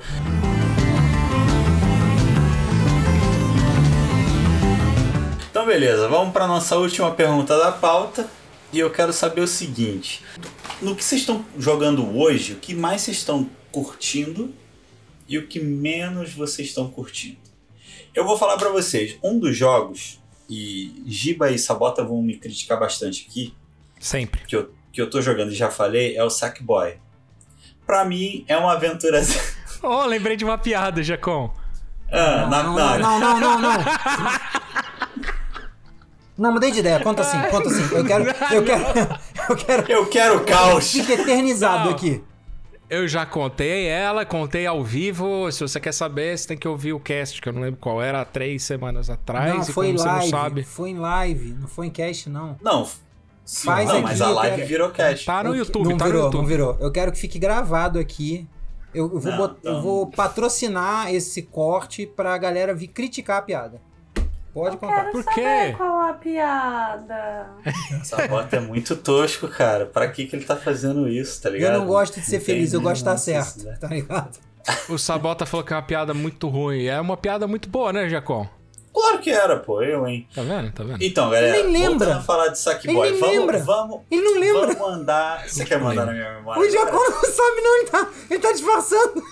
Então, beleza, vamos para nossa última pergunta da pauta. E eu quero saber o seguinte: no que vocês estão jogando hoje, o que mais vocês estão curtindo e o que menos vocês estão curtindo? Eu vou falar para vocês, um dos jogos, e Giba e Sabota vão me criticar bastante aqui, Sempre. que eu, que eu tô jogando e já falei, é o Sackboy. Pra mim, é uma aventura. Oh, lembrei de uma piada, Jacon. Ah, na- não, na- não, não, não, não, não. Não, mudei de ideia. Conta assim, conta assim. Eu quero. Eu quero. Eu quero. Eu quero caos! Fica eternizado Não. aqui. Eu já contei ela, contei ao vivo. Se você quer saber, você tem que ouvir o cast, que eu não lembro qual era, há três semanas atrás. não, e foi como em você live. não sabe. Foi em live, não foi em cast, não. Não, sim, Faz não aqui, mas a live quero- virou cast. Tá no YouTube, não tá virou, no YouTube. Não virou. Eu quero que fique gravado aqui. Eu, eu vou, Não, bot- então- eu vou patrocinar esse corte pra galera vir criticar a piada. Pode Eu contar. quero Por saber quê? qual a piada. Essa é muito tosco, cara. Pra que, que ele tá fazendo isso, tá Eu ligado? não gosto de ser tem feliz, eu gosto de estar certo, necessidade. tá ligado? O Sabota falou que é uma piada muito ruim. É uma piada muito boa, né, Jacon? Claro que era, pô, eu, hein? Tá vendo? Tá vendo? Então, galera, Ele nem lembra. voltando a falar de Sackboy, Ele nem vamos, lembra. vamos, Ele não lembra. vamos mandar... Você quer mandar na minha memória? O Jacó não sabe, não, ele tá, ele tá disfarçando.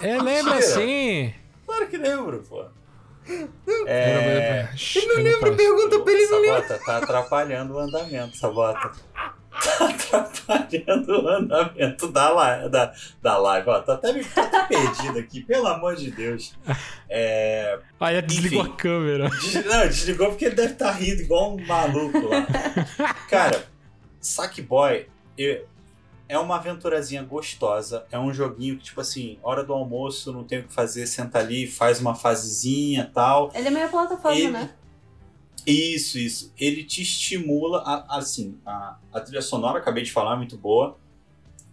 É, lembra sim. Claro que lembro, pô. É... Ele não lembra, pergunta pra ele, não lembra. Sabota, tá atrapalhando o andamento, Sabota. Tá atrapalhando o andamento da live. Da, da live. Ó, tô até, me, tô até perdido aqui, pelo amor de Deus. É, Aí desligou Enfim. a câmera. des- não, desligou porque ele deve estar rindo igual um maluco lá. Cara, Sackboy eu- é uma aventurazinha gostosa. É um joguinho que, tipo assim, hora do almoço, não tem o que fazer, senta ali, faz uma fasezinha e tal. Ele é meio plataforma, Ele- né? Isso, isso. Ele te estimula, a- assim, a, a trilha sonora, acabei de falar, é muito boa.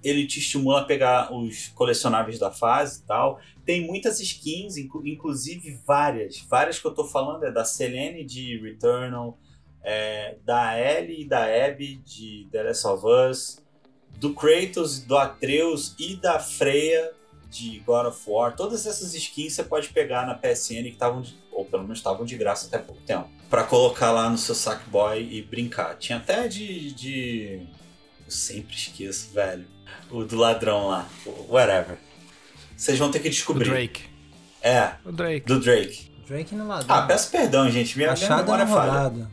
Ele te estimula a pegar os colecionáveis da fase e tal. Tem muitas skins, inclu- inclusive várias. Várias que eu tô falando é da Selene de Returnal, é, da Ellie e da Abby de The Last of Us, do Kratos, do Atreus e da Freya de God of War. Todas essas skins você pode pegar na PSN que estavam, ou pelo menos estavam de graça até pouco tempo, Pra colocar lá no seu Sackboy e brincar. Tinha até de, de. Eu sempre esqueço, velho. O do ladrão lá. Whatever. Vocês vão ter que O descobrir. Drake. É, O Drake. do Drake. Drake no lado. Ah, peço perdão, gente. Minha, minha Achado memória na falha. rodada.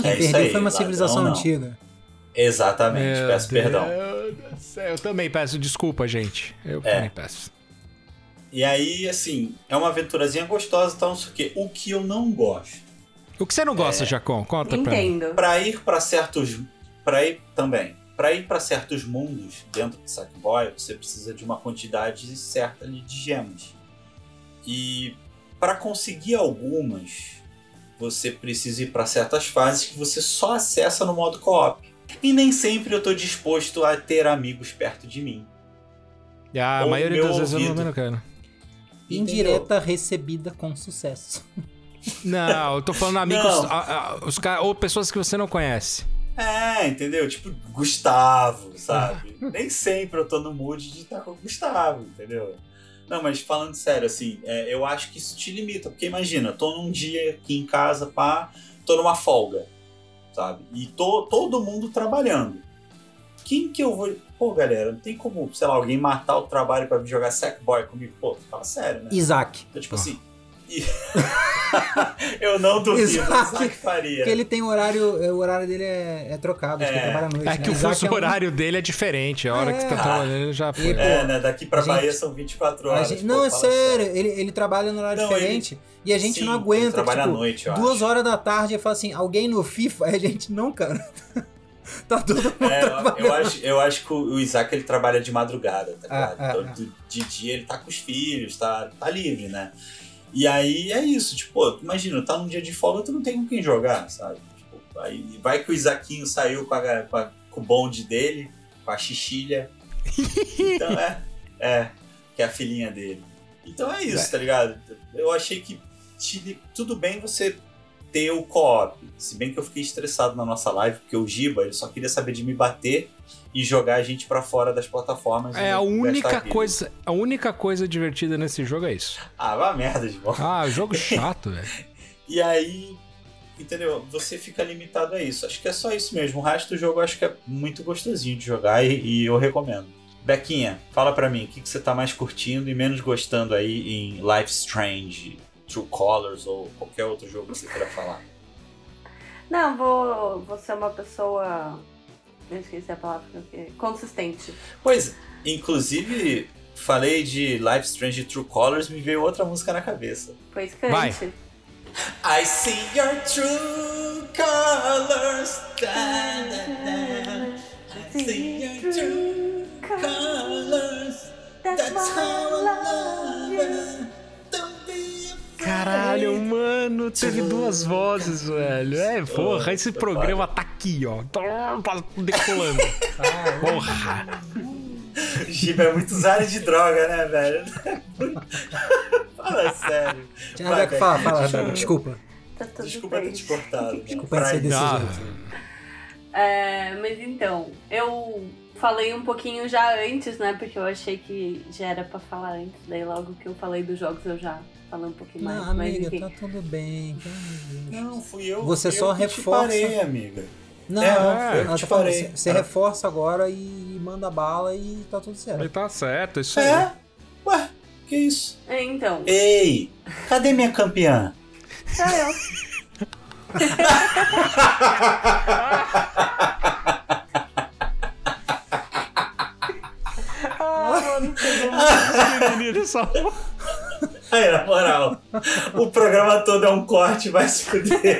Quem É isso perdeu aí, foi uma ladrão civilização não. antiga. Exatamente, Meu peço perdão. Deus do céu, Eu também peço desculpa, gente. Eu É. também peço. E aí, assim, é uma aventurazinha gostosa e tal, não sei o quê. O que eu não gosto. O que você não gosta, É. Jacon? Conta pra mim. Entendo. Pra ir pra certos. Pra ir também. Pra ir pra certos mundos dentro do Sackboy, você precisa de uma quantidade certa de gemas. E pra conseguir algumas, você precisa ir pra certas fases que você só acessa no modo co-op. E nem sempre eu tô disposto a ter amigos perto de mim. Ah, a Ou maioria meu das vezes eu não, ouvido. eu não quero. Indireta recebida com sucesso. Não, eu tô falando amigos, a- a- os cara, ou pessoas que você não conhece. É, entendeu? Tipo, Gustavo, sabe? Nem sempre eu tô no mood de estar com o Gustavo, entendeu? Não, mas falando sério, assim, é, eu acho que isso te limita. Porque imagina, tô num dia aqui em casa, pá, tô numa folga, sabe? E tô todo mundo trabalhando. Quem que eu vou. Pô, galera, não tem como, sei lá, alguém matar o trabalho pra vir jogar Sackboy comigo? Pô, fala sério, né? Isaac. Então, tipo assim. eu não duvido, Isaac. Isaac faria. Porque ele tem horário, é, o horário dele é, é trocado, acho que ele É. trabalha à noite. É né? que o Isaac fuso é um- horário dele é diferente. A hora que você tá É. trabalhando ele já foi. E, pô, É, né? Daqui pra gente- Bahia são 24 a horas. gente- pô, não, é fala sério, ele, ele trabalha no horário Não, diferente e a gente Sim, não ele aguenta. trabalha tipo, à noite, eu duas acho. horas da tarde e fala assim, alguém no FIFA? A gente, não, cara. tá todo mundo É, eu, trabalhando. eu acho, eu acho que o Isaac ele trabalha de madrugada, tá Ah, ligado? ah, então, ah. do- de dia ele tá com os filhos, tá, tá livre, né? E aí é isso, tipo, imagina, tá num dia de folga, tu não tem com quem jogar, sabe? Tipo, aí vai que o Isaquinho saiu com, a, com, a- com o bonde dele, com a xixilha. Então é, é, que é a filhinha dele. Então é isso, É. tá ligado? Eu achei que te- tudo bem você ter o co-op. Se bem que eu fiquei estressado na nossa live, porque o Giba ele só queria saber de me bater e jogar a gente pra fora das plataformas. É e a única coisa, a única coisa divertida nesse jogo é isso. Ah, vá merda, de Ah, jogo chato, velho. E aí, entendeu? Você fica limitado a isso. Acho que é só isso mesmo. O resto do jogo eu acho que é muito gostosinho de jogar e, e eu recomendo. Bequinha, fala pra mim, o que, que você tá mais curtindo e menos gostando aí em Life Strange, True Colors ou qualquer outro jogo que você queira falar? Não, vou, vou ser uma pessoa. Eu esqueci a palavra. Consistente. Pois, inclusive, falei de Life Strange True Colors, me veio outra música na cabeça. Foi Vai. escrante. I see your true colors. Da, da, da. I see your true colors. That's how I love you. Caralho, mano, teve duas vozes, velho. É, porra, esse programa tá aqui, ó. Tá decolando. Ah, Porra. Giba é muito usuário de droga, né, velho? Fala sério. Tinha Vai, nada que falar, Bequinha, fala, desculpa. desculpa. Tá tudo Desculpa bem. ter te cortado. Desculpa ser desse Ah. jeito. É, mas então, eu falei um pouquinho já antes, né? Porque eu achei que já era pra falar antes. Daí logo que eu falei dos jogos eu já falei um pouquinho mais. Não, mas amiga, enfim. tá tudo bem. Não, fui eu. Você fui só eu que reforça- Te parei, amiga. Não, É, eu te parei. você, Ah. reforça agora e manda bala e tá tudo certo. Ele tá certo, isso aí. É? Ué, que isso? É, então, Ei, cadê minha campeã? sou eu. Ah, mano, pegou um pequenininho só. Aí, na moral, o programa todo é um corte, vai se fuder.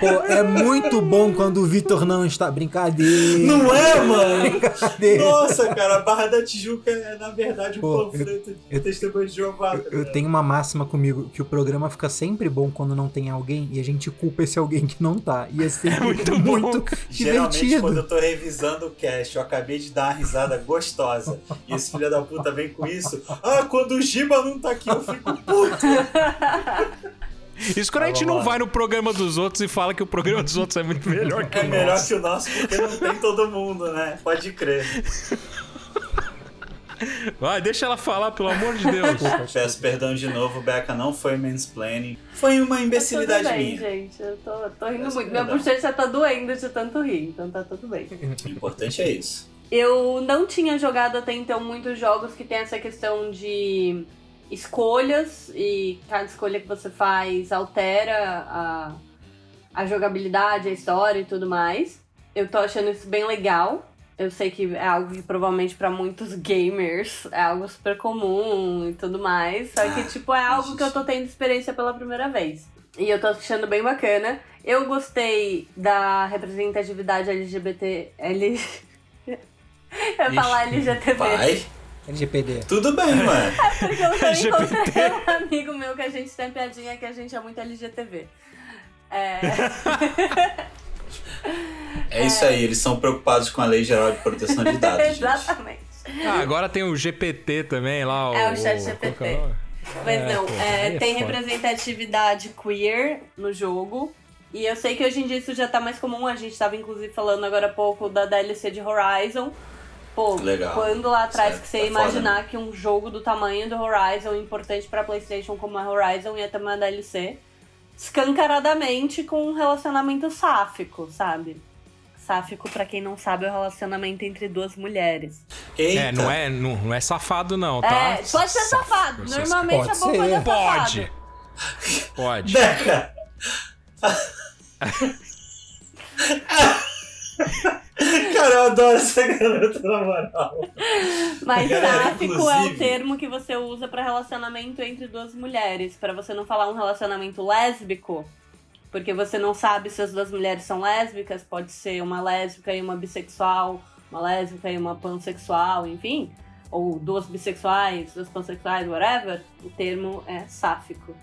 Pô, é muito bom quando o Vitor não está. Brincadeira. Não é, mano? Brincadeira. Nossa, cara, a Barra da Tijuca é, na verdade, um Pô, panfleto de eu- testemunho de Jeová. tá Eu ligado? tenho uma máxima comigo que o programa fica sempre bom quando não tem alguém e a gente culpa esse alguém que não tá. E é sempre muito muito, bom. Geralmente, quando eu tô revisando o cast, eu acabei de dar uma risada gostosa. E esse filho da puta vem com isso. Ah, quando o Giba não tá aqui, eu fico puto. Isso quando a gente não lá. vai no programa dos outros e fala que o programa dos outros é muito melhor que É o melhor nosso. que o nosso porque não tem todo mundo, né? Pode crer. Vai, deixa ela falar, pelo amor de Deus. Peço perdão de novo, Beca, não foi mansplaining. Foi uma imbecilidade Tá tudo bem, minha. gente. Eu tô, tô rindo Peço muito. Minha perdão. bochecha tá doendo de tanto rir, então tá tudo bem. O importante é isso. Eu não tinha jogado até então muitos jogos que tem essa questão de escolhas e cada escolha que você faz altera a, a jogabilidade, a história e tudo mais. Eu tô achando isso bem legal. Eu sei que é algo que provavelmente pra muitos gamers é algo super comum e tudo mais. Só que, tipo, é algo que eu tô tendo experiência pela primeira vez. E eu tô achando bem bacana. Eu gostei da representatividade LGBT. L... Eu ia falar LGTB. Vai. LGPD. Tudo bem, mano. Porque eu tô LGBT. encontrei um amigo meu que a gente tem piadinha que a gente é muito LGTV. É. É isso aí, eles são preocupados com a Lei Geral de Proteção de Dados. gente. Exatamente. Ah, agora tem o GPT também lá. O, É, o chat GPT. é? Mas É, não, pô, é, é tem representatividade queer no jogo. E eu sei que hoje em dia isso já tá mais comum. A gente tava inclusive falando agora há pouco da DLC de Horizon. Pô, Legal. quando lá atrás Certo, que você tá ia imaginar que um jogo do tamanho do Horizon, importante pra PlayStation como a Horizon, ia ter uma DLC escancaradamente com um relacionamento sáfico, sabe? Sáfico, pra quem não sabe, é o relacionamento entre duas mulheres. Eita. É, não é, não, não é safado, não, tá? É, pode ser safado. Normalmente Pode a boca ser. é safado. Pode. Pode. Beca! Cara, eu adoro essa garota, na moral. Mas Galera, sáfico é o termo que você usa pra relacionamento entre duas mulheres. Pra você não falar um relacionamento lésbico. Porque você não sabe se as duas mulheres são lésbicas. Pode ser uma lésbica e uma bissexual. Uma lésbica e uma pansexual, enfim. Ou duas bissexuais, duas pansexuais, whatever. O termo é sáfico.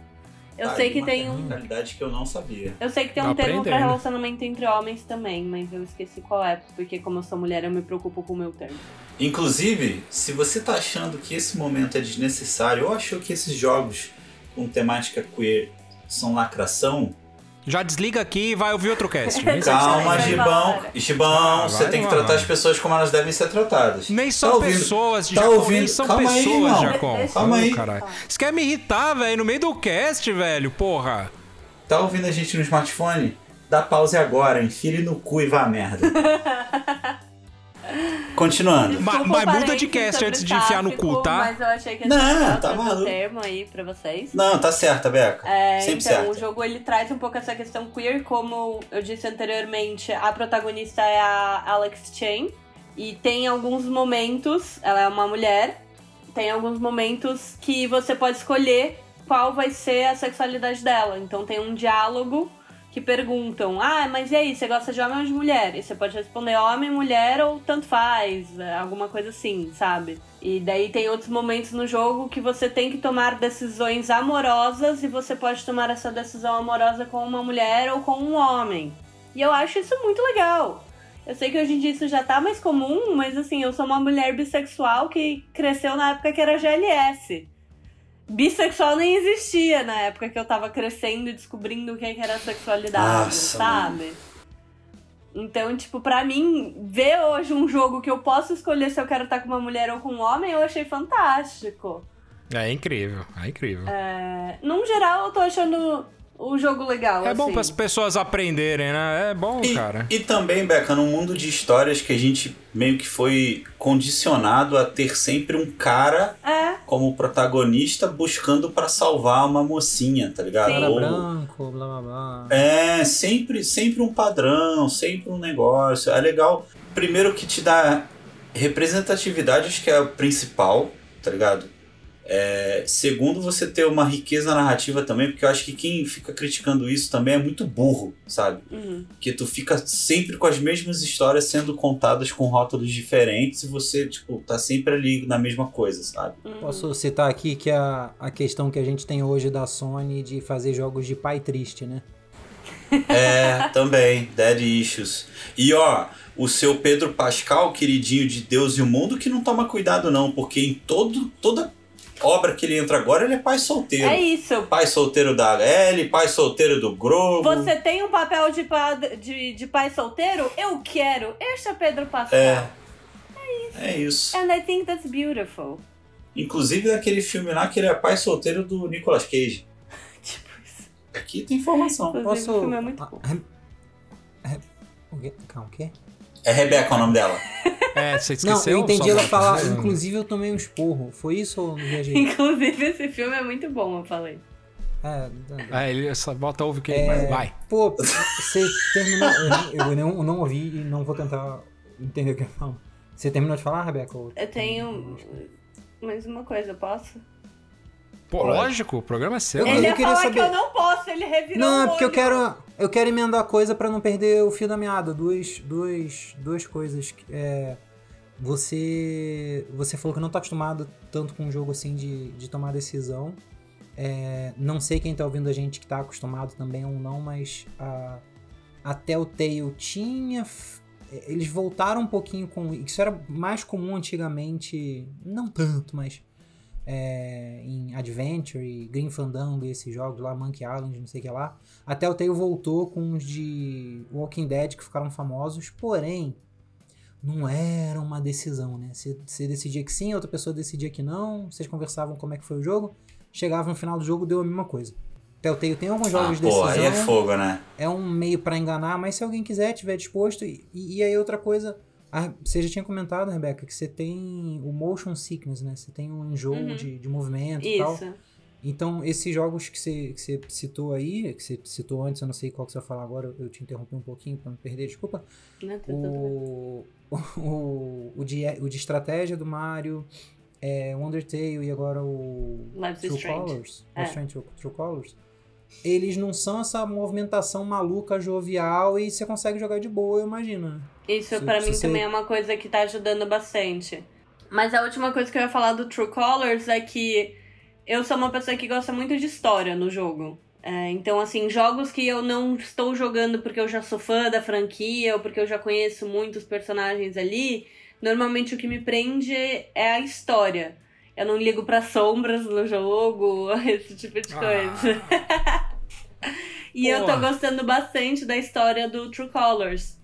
Eu sei que uma tem um. tecnicalidade que eu não sabia. Eu sei que tem um termo pra relacionamento entre homens também, mas eu esqueci qual é, porque como eu sou mulher, eu me preocupo com o meu termo. Inclusive, se você tá achando que esse momento é desnecessário ou achou que esses jogos com temática queer são lacração, Já desliga aqui e vai ouvir outro cast. Nem, calma, Gibão. Gibão, Ah, você tem que tratar as pessoas como elas devem ser tratadas. nem são Tá ouvindo? pessoas, Tá Jacom. Nem ouvindo? são Calma aí, pessoas. Jacom. Calma aí. Caralho. Você quer me irritar, velho, no meio do cast, velho, porra. Tá ouvindo a gente no smartphone? Dá pause agora, enfia ele no cu e vá a merda. Continuando. Desculpa mas muda de cast antes de enfiar no cu, tá? Mas eu achei que Não, tá maluco. termo aí pra vocês. Não, tá certa, Beca. É, Sempre então, certa. o jogo ele traz um pouco essa questão queer, como eu disse anteriormente, a protagonista é a Alex Chen. E tem alguns momentos, ela é uma mulher, tem alguns momentos que você pode escolher qual vai ser a sexualidade dela. Então tem um diálogo que perguntam: Ah, mas e aí, você gosta de homem ou de mulher? E você pode responder homem, mulher ou tanto faz, é, alguma coisa assim, sabe? E daí tem outros momentos no jogo que você tem que tomar decisões amorosas e você pode tomar essa decisão amorosa com uma mulher ou com um homem. E eu acho isso muito legal. Eu sei que hoje em dia isso já tá mais comum, mas assim, eu sou uma mulher bissexual que cresceu na época que era GLS. Bissexual nem existia na época que eu tava crescendo e descobrindo o que que era sexualidade, Nossa, sabe? Então, tipo, pra mim, ver hoje um jogo que eu posso escolher se eu quero estar com uma mulher ou com um homem, eu achei fantástico. É incrível, é incrível. É, É, num geral, eu tô achando o jogo legal. bom assim. para as pessoas aprenderem, né? É bom, E, cara. e também, Beca, num mundo de histórias que a gente meio que foi condicionado a ter sempre um cara É, como protagonista buscando pra salvar uma mocinha, tá ligado? Sim. Cara Ou- branco, blá blá blá. É, sempre, sempre um padrão, sempre um negócio. É legal. Primeiro que te dá representatividade, acho que é o principal, tá ligado? É, segundo, você ter uma riqueza narrativa também, porque eu acho que quem fica criticando isso também é muito burro, sabe? Uhum. Que tu fica sempre com as mesmas histórias sendo contadas com rótulos diferentes e você, tipo, tá sempre ali na mesma coisa, sabe? Uhum. Posso citar aqui que a, a questão que a gente tem hoje da Sony de fazer jogos de pai triste, né? É, também, Dead Issues. E ó, o seu Pedro Pascal, queridinho de Deus e o mundo, que não toma cuidado não, porque em todo, toda obra que ele entra agora, ele é pai solteiro. É isso. Pai solteiro da Ellie, pai solteiro do Grogo. Você tem um papel de, pa- de, de pai solteiro? Eu quero. Este é Pedro Pascal. É. É isso. And I think that's beautiful. Inclusive naquele filme lá que ele é pai solteiro do Nicolas Cage. Tipo isso. Aqui tem informação. Inclusive, Posso. o filme é muito bom. É- é- o quê? Calma, o quê? É Rebeca o nome dela. É, você Não, esqueceu? eu entendi ela falar. Inclusive, eu tomei um esporro. Foi isso ou não viajei? Inclusive, esse filme é muito bom, eu falei. É, É, ele só bota ovo que É. vai. Pô, você terminou. Eu, eu não, eu não ouvi e não vou tentar entender o que eu falo. Você terminou de falar, Rebeca? Ou- Eu tenho mais uma coisa, posso? Pô, lógico, o programa é seu. Eu- ele ia queria falar saber- que eu não posso, ele revirou Não, o é porque eu quero. Eu quero emendar coisa pra não perder o fio da meada. Duas, duas, duas coisas. que- É, você. Você falou que não tá acostumado tanto com um jogo assim de, de tomar decisão. É, não sei quem tá ouvindo a gente que tá acostumado também ou não, mas a, a Telltale tinha. f- Eles voltaram um pouquinho com. Isso era mais comum antigamente. Não tanto, mas é, em Adventure, Green Fandango e esses jogos lá, Monkey Island, não sei o que lá. Até o Telltale voltou com os de Walking Dead que ficaram famosos, porém não era uma decisão, né? Você, decidia que sim, outra pessoa decidia que não, vocês conversavam como é que foi o jogo, chegava no final do jogo, deu a mesma coisa. Telltale tem alguns Ah, jogos de pô, decisão aí é fogo, né? é um meio pra enganar, mas se alguém quiser, tiver disposto. E, e aí outra coisa, a- você já tinha comentado, Rebeca, que você tem o motion sickness, né? Você tem um enjoo Uhum. de, de movimento e tal. Isso. Então, esses jogos que você, que você citou aí, que você citou antes, eu não sei qual que você vai falar agora, eu, te interrompi um pouquinho pra não perder, desculpa. Não, tá. O, o, o, de, o de estratégia do Mario, é, o Undertale e agora o Life True Strange. Colors, É. Strange True, True Colors, eles não são essa movimentação maluca, jovial e você consegue jogar de boa, eu imagino. né? Isso se mim você- também é uma coisa que tá ajudando bastante. Mas a última coisa que eu ia falar do True Colors é que eu sou uma pessoa que gosta muito de história no jogo. É, então, assim, jogos que eu não estou jogando porque eu já sou fã da franquia ou porque eu já conheço muitos personagens ali, normalmente o que me prende é a história. Eu não ligo pra sombras no jogo, esse tipo de Ah. coisa. e eu tô Porra. gostando bastante da história do True Colors.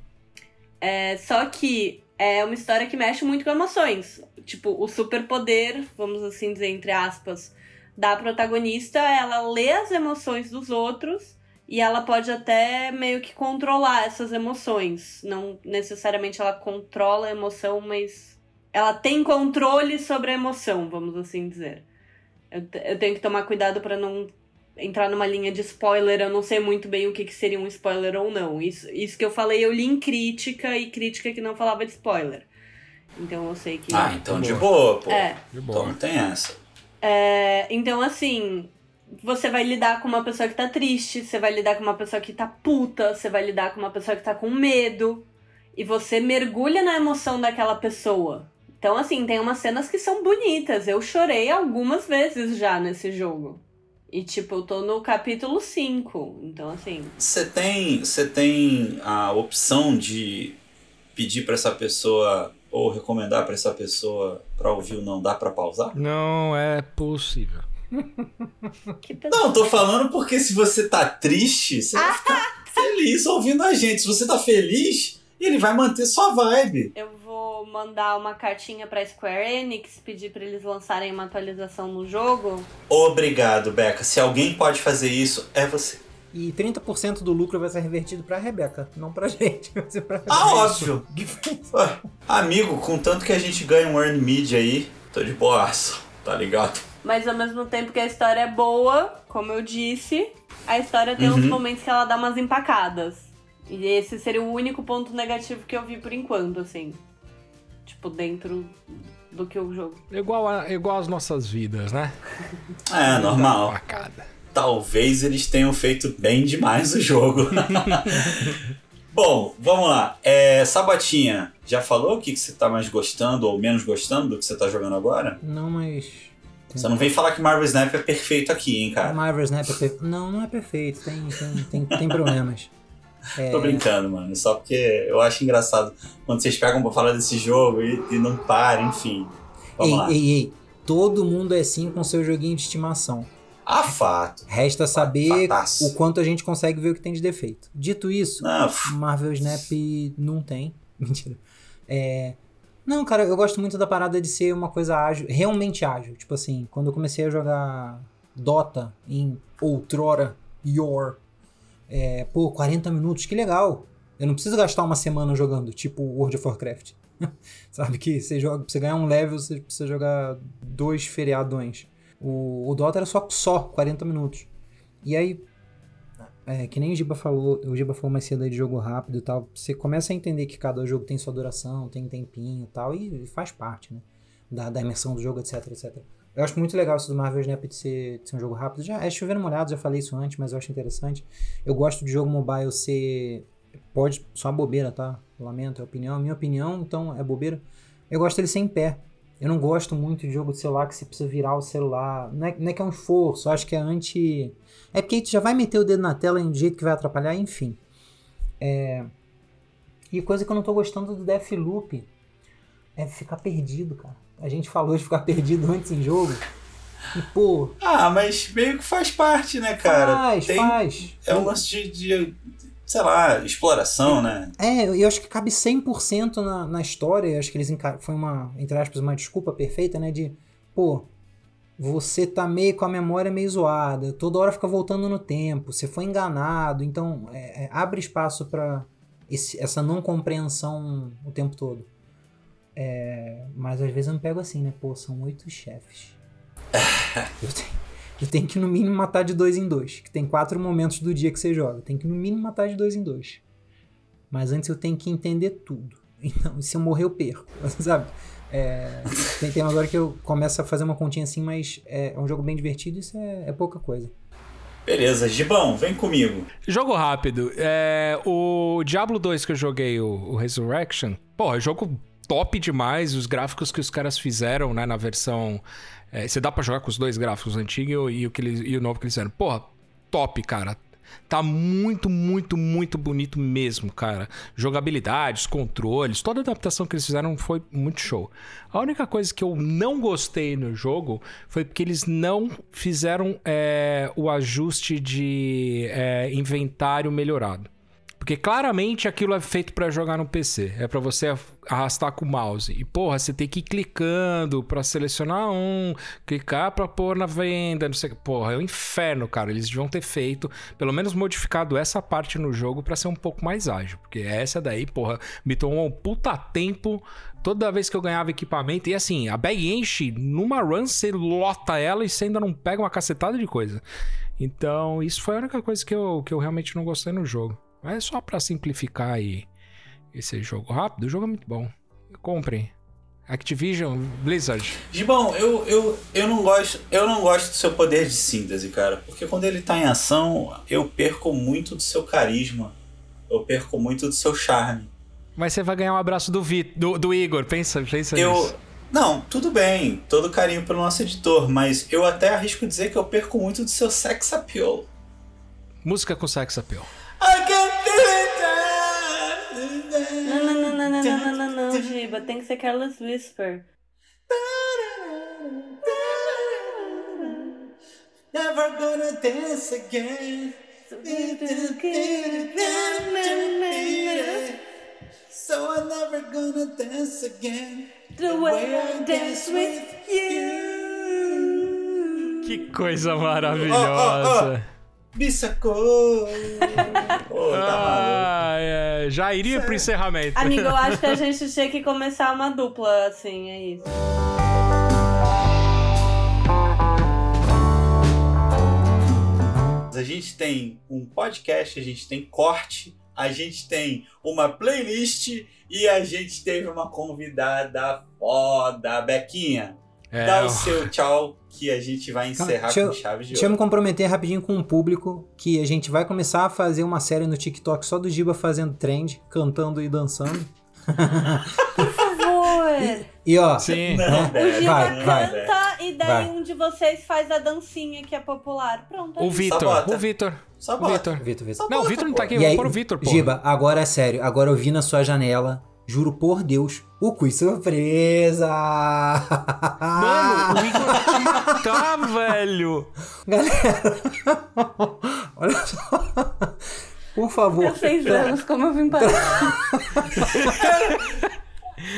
É, só que é uma história que mexe muito com emoções. Tipo, o superpoder, vamos assim dizer, entre aspas, da protagonista, ela lê as emoções dos outros e ela pode até meio que controlar essas emoções. Não necessariamente ela controla a emoção, mas ela tem controle sobre a emoção, vamos assim dizer. Eu, eu tenho que tomar cuidado pra não entrar numa linha de spoiler, eu não sei muito bem o que, que seria um spoiler ou não. Isso, isso que eu falei, eu li em crítica e crítica que não falava de spoiler. Então eu sei que. Ah, então de boa. pô. É. De Então boa. não tem essa. É, então, assim, você vai lidar com uma pessoa que tá triste, você vai lidar com uma pessoa que tá puta, você vai lidar com uma pessoa que tá com medo, e você mergulha na emoção daquela pessoa. Então, assim, tem umas cenas que são bonitas. Eu chorei algumas vezes já nesse jogo. E, tipo, eu tô no capítulo 5. Então, assim. Você tem, você tem a opção de pedir pra essa pessoa ou recomendar pra essa pessoa pra ouvir o não dá pra pausar? Não é possível. Não, tô falando porque se você tá triste, você vai ficar feliz ouvindo a gente. Se você tá feliz, ele vai manter sua vibe. Eu vou mandar uma cartinha pra Square Enix, pedir pra eles lançarem uma atualização no jogo. Obrigado, Beca. Se alguém pode fazer isso, é você. E 30% do lucro vai ser revertido pra Rebeca, não pra gente. Vai ser pra Ah, óbvio. Que foi- Ué, Amigo, contanto que a gente ganha um earn media aí, tô de boaço, tá ligado? Mas ao mesmo tempo que a história é boa, como eu disse, a história tem uns Uhum. momentos que ela dá umas empacadas. E esse seria o único ponto negativo que eu vi por enquanto, assim. Tipo, dentro do que o jogo. Igual, a, igual as nossas vidas, né? É, normal. Talvez eles tenham feito bem demais o jogo. Bom, vamos lá. É, Sabatinha, já falou o que, que você tá mais gostando ou menos gostando do que você tá jogando agora? Não, mas. Você não vem falar que Marvel Snap é perfeito aqui, hein, cara? Marvel Snap é perfeito. Não, não é perfeito. Tem, tem, tem, tem problemas. É... Tô brincando, mano. Só porque eu acho engraçado quando vocês pegam pra falar desse jogo e, e não param, enfim. Vamos ei, lá. ei, ei. Todo mundo é assim com seu joguinho de estimação. Ah, fato. Resta saber Fataço. o quanto a gente consegue ver o que tem de defeito. Dito isso, Não, f- Marvel Snap não tem. Mentira. É... Não, cara, eu gosto muito da parada de ser uma coisa ágil, realmente ágil. Tipo assim, quando eu comecei a jogar Dota em outrora, Your, é, pô, 40 minutos, que legal. Eu não preciso gastar uma semana jogando, tipo World of Warcraft. Sabe que você joga, pra você ganhar um level, você precisa jogar dois feriadões. O, o Dota era só, só 40 minutos. E aí, é, que nem o Giba falou, o Giba falou mais cedo aí de jogo rápido e tal. Você começa a entender que cada jogo tem sua duração, tem tempinho e tal, e, faz parte, né? Da, da imersão do jogo, etc, etc. Eu acho muito legal isso do Marvel Snap de ser, de ser um jogo rápido. Já é chovendo molhado, já falei isso antes, mas eu acho interessante. Eu gosto de jogo mobile ser. Pode. Só bobeira, tá? Lamento, é opinião. Minha opinião, então, é bobeira. Eu gosto dele ser em pé. Eu não gosto muito de jogo de celular que você precisa virar o celular. Não é, não é que é um esforço, acho que é anti. É porque tu já vai meter o dedo na tela de um jeito que vai atrapalhar, enfim. É... E coisa que eu não tô gostando do Deathloop é ficar perdido, cara. A gente falou de ficar perdido antes em jogo. E, pô, Ah, mas meio que faz parte, né, cara? faz, Tem- faz. É um lance de, de, sei lá, exploração, né? É, eu acho que cabe 100% na, na história. Eu acho que eles encar... Foi uma, entre aspas, uma desculpa perfeita, né? De, pô, você tá meio com a memória meio zoada, toda hora fica voltando no tempo, você foi enganado, então é, é, abre espaço pra esse- essa não compreensão o tempo todo. É, mas às vezes eu me pego assim, né? Pô, são oito chefes. eu, tenho, eu tenho que no mínimo matar de dois em dois. Que tem quatro momentos do dia que você joga. Tem que no mínimo matar de dois em dois. Mas antes eu tenho que entender tudo. Então, se eu morrer, eu perco. Sabe? É, tem tema agora que eu começo a fazer uma continha assim, mas é, é um jogo bem divertido, isso é, é pouca coisa. Beleza, Gibão, vem comigo. Jogo rápido. É, o Diablo 2 que eu joguei, o, o Resurrection, pô, é jogo top demais. Os gráficos que os caras fizeram, né, na versão. é, você dá pra jogar com os dois gráficos, o antigo e o, que eles, e o novo que eles fizeram. Porra, top, cara. Tá muito, muito, muito bonito mesmo, cara. Jogabilidade, controles, toda a adaptação que eles fizeram foi muito show. A única coisa que eu não gostei no jogo foi porque eles não fizeram é, o ajuste de é, inventário melhorado. Porque claramente aquilo é feito pra jogar no PC. É pra você arrastar com o mouse. E porra, você tem que ir clicando pra selecionar um, clicar pra pôr na venda, não sei. Porra, é um inferno, cara. Eles deviam ter feito, pelo menos modificado essa parte no jogo pra ser um pouco mais ágil. Porque essa daí, porra, me tomou um puta tempo toda vez que eu ganhava equipamento. E assim, a bag enche, numa run você lota ela e você ainda não pega uma cacetada de coisa. Então, isso foi a única coisa que eu, que eu realmente não gostei no jogo. Mas é só pra simplificar aí esse jogo rápido, o jogo é muito bom. Comprem. Activision, Blizzard. Gibão, eu, eu, eu, não gosto, eu não gosto do seu poder de síntese, cara. Porque quando ele tá em ação, eu perco muito do seu carisma. Eu perco muito do seu charme. Mas você vai ganhar um abraço do, Vi, do, do Igor, pensa, pensa Eu. nisso. Não, tudo bem, todo carinho pelo nosso editor, mas eu até arrisco dizer que eu perco muito do seu sex appeal. Música com sex appeal. Não, não, não, não, não, não, não, não, Giba. Tem que ser Carlos Whisper. Never gonna dance again. So I'm never gonna dance again. The way I dance with you. Que coisa maravilhosa. Oh, oh, oh. Me sacou. Pô, tá Ah, é, já iria pro encerramento. Amigo, eu acho que a gente tinha que começar uma dupla, assim, é isso. A gente tem um podcast, a gente tem corte a gente tem uma playlist e a gente teve uma convidada foda, Bequinha. É, Dá o seu tchau que a gente vai encerrar eu- com chave de Deixa eu me comprometer rapidinho com o público que a gente vai começar a fazer uma série no TikTok só do Giba fazendo trend, cantando e dançando. Por favor! E ó, Sim. Não, né? O Giba vai, não, vai. Canta e daí Vai. um de vocês faz a dancinha que é popular. Pronto. é O. Vitor, o Vitor. Só O bota. Vitor. Vitor. Não, o Vitor não tá aqui, E aí, pôr o Vitor, pô. Giba, agora é sério. Agora eu vi na sua janela, juro por Deus, o quiz surpresa! Mano, o Igor tá, velho. Galera, olha só. Por favor. Há seis anos, como eu vim parar.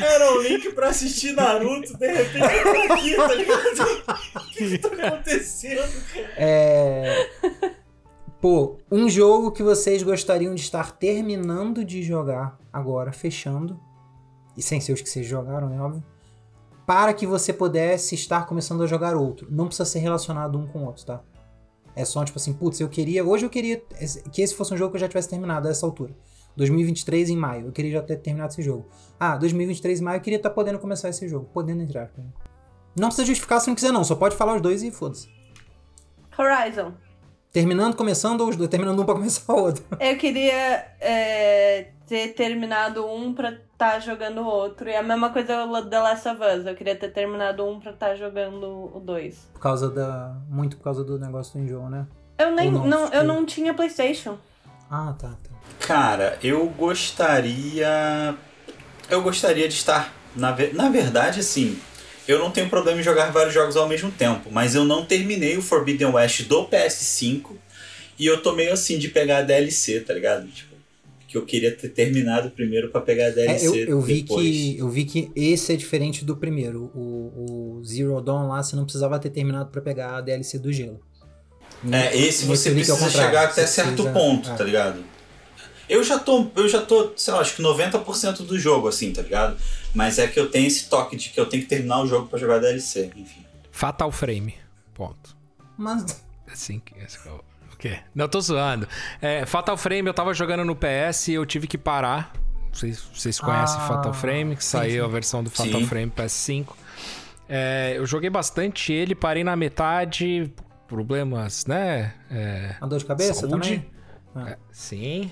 Era um link pra assistir Naruto, de repente eu tô aqui, tá ligado? O que tá acontecendo, cara? É. Pô, um jogo que vocês gostariam de estar terminando de jogar agora, fechando, e sem ser os que vocês jogaram, é óbvio, para que você pudesse estar começando a jogar outro. Não precisa ser relacionado um com o outro, tá? É só tipo assim, putz, eu queria. Hoje eu queria que esse fosse um jogo que eu já tivesse terminado a essa altura. 2023 em maio, eu queria já ter terminado esse jogo. Ah, 2023 em maio eu queria estar podendo começar esse jogo. Podendo entrar. né? Não precisa justificar se não quiser, não. Só pode falar os dois e foda-se. Horizon. Terminando, começando, ou os dois? Terminando um pra começar o outro. Eu queria é, ter terminado um pra estar jogando o outro. E a mesma coisa o The Last of Us. Eu queria ter terminado um pra estar jogando o dois. Por causa da. Muito por causa do negócio do enjoo, né? Eu nem. Não, Não, eu não tinha Playstation. Ah, tá, tá. Cara, eu gostaria. Eu gostaria de estar. Na, ve- na verdade, assim. Eu não tenho problema em jogar vários jogos ao mesmo tempo, mas eu não terminei o Forbidden West do PS5 e eu tô meio assim de pegar a DLC, tá ligado? Tipo, que eu queria ter terminado primeiro pra pegar a É, DLC eu, eu vi que, eu vi que esse é diferente do primeiro. O, o Zero Dawn lá, você não precisava ter terminado pra pegar a DLC do gelo. É, esse você é precisa chegar até Você certo precisa- ponto, é. tá ligado? Eu já tô, eu já tô, sei lá, acho que 90% do jogo, assim, tá ligado? Mas é que eu tenho esse toque de que eu tenho que terminar o jogo pra jogar DLC, enfim. Fatal Frame. Ponto. Mas. Assim que. é o- O quê? Não, tô zoando. É, Fatal Frame eu tava jogando no PS e eu tive que parar. Vocês, vocês conhecem Ah, Fatal Frame, que sim, saiu sim. a versão do Fatal Sim. Frame PS5. É, eu joguei bastante ele, parei na metade. Problemas, né? É, A dor de cabeça Saúde. também? É, sim.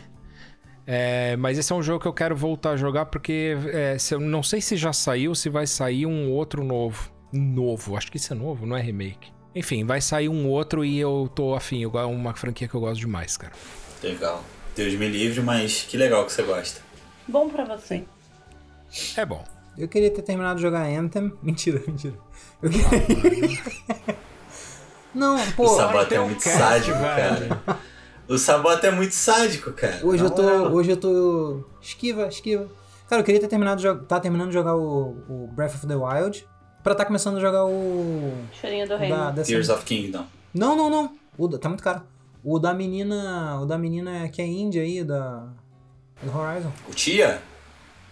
É, mas esse é um jogo que eu quero voltar a jogar porque é, se eu não sei se já saiu, se vai sair um outro novo. Novo, acho que isso é novo, não é remake. Enfim, vai sair um outro e eu tô afim. É uma franquia que eu gosto demais, cara. Legal. Deus me livre, mas que legal que você gosta. Bom pra você. É bom. Eu queria ter terminado de jogar Anthem. Mentira, mentira. Eu queria. Não, o pô. Sabota tem é um muito sádico, cara. O Sabota é muito sádico, cara. Hoje eu tô. moral. Hoje eu tô. Esquiva, esquiva. Cara, eu queria ter terminado de jogar. Tá terminando de jogar o, o Breath of the Wild. Pra tá começando a jogar o. Chorinho do reino. Da, dessa... Tears of Kingdom. Não, não, não. O da- Tá muito caro. O da menina. O da menina que é índia aí, da. Do Horizon. O Tia?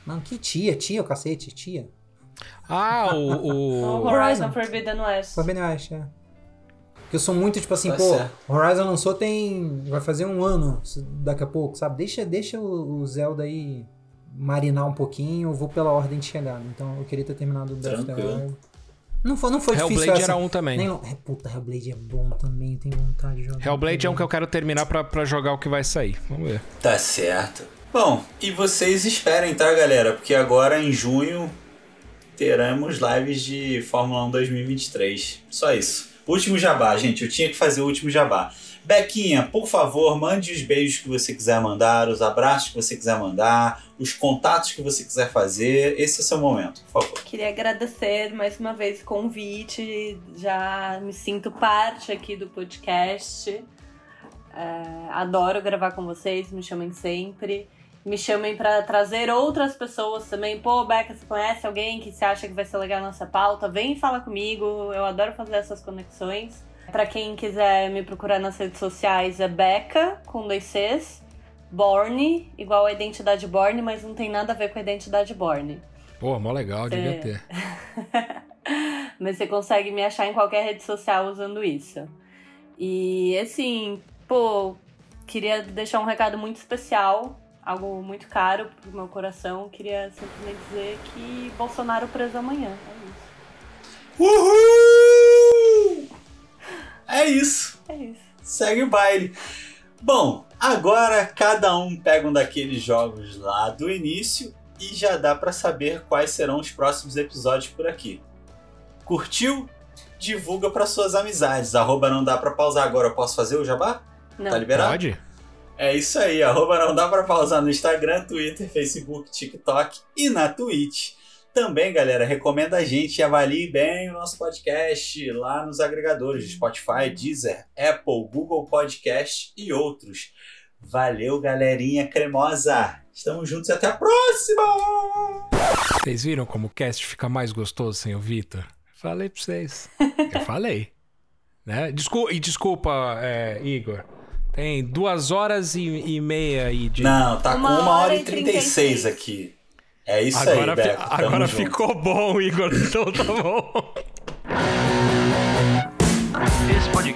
Não, que tia, tia, o cacete, tia. Ah, o. O o... Horizon Horizon. Forbidden West. Forbidden West, é. Porque eu sou muito, tipo assim, Tá pô, certo. Horizon lançou tem. Vai fazer um ano daqui a pouco, sabe? Deixa, deixa o, Zelda aí marinar um pouquinho, eu vou pela ordem de chegada. Então eu queria ter terminado o Breath of the Tranquilo. Wild. Não foi, não foi difícil Hellblade essa. era um também. Nem, é, puta, Hellblade é bom também, eu tenho vontade de jogar. Hellblade é um que eu quero terminar pra, pra jogar o que vai sair. Vamos ver. Tá certo. Bom, e vocês esperem, tá, galera? Porque agora em junho teremos lives de Fórmula 1 2023. Só isso. Último jabá, gente. Eu tinha que fazer o último jabá. Bequinha, por favor, mande os beijos que você quiser mandar, os abraços que você quiser mandar, os contatos que você quiser fazer. Esse é o seu momento, por favor. Queria agradecer mais uma vez o convite. Já me sinto parte aqui do podcast. É, adoro gravar com vocês, me chamem sempre. Me chamem para trazer outras pessoas também. Pô, Beca, você conhece alguém que você acha que vai ser legal a nossa pauta? Vem e fala comigo. Eu adoro fazer essas conexões. Para quem quiser me procurar nas redes sociais, é Beca, com dois Cs. Borne, igual a identidade Borne, mas não tem nada a ver com a identidade Borne. Pô, mó legal, devia É. ter. Mas você consegue me achar em qualquer rede social usando isso. E assim, pô, queria deixar um recado muito especial algo muito caro pro meu coração. Queria simplesmente dizer que Bolsonaro preso amanhã. É isso. Uhul! É isso. É isso. Segue o baile. Bom, agora cada um pega um daqueles jogos lá do início e já dá pra saber quais serão os próximos episódios por aqui. Curtiu? Divulga para suas amizades. Arroba não dá pra pausar agora. Eu posso fazer o jabá? Não. Tá liberado? Pode? É isso aí, arroba não dá pra pausar no Instagram, Twitter, Facebook, TikTok e na Twitch. Também, galera, recomenda a gente e avalie bem o nosso podcast lá nos agregadores de Spotify, Deezer, Apple, Google Podcast e outros. Valeu, galerinha cremosa! Estamos juntos e até a próxima! Vocês viram como o cast fica mais gostoso sem o Vitor? Falei pra vocês. Eu falei. Né? Desculpa, e desculpa, é, Igor. Tem duas horas e, e meia aí de. Não, tá Uma com uma hora e e 36 36. aqui. É isso agora aí, fi- Beto. agora junto. ficou bom, Igor. Então tá bom.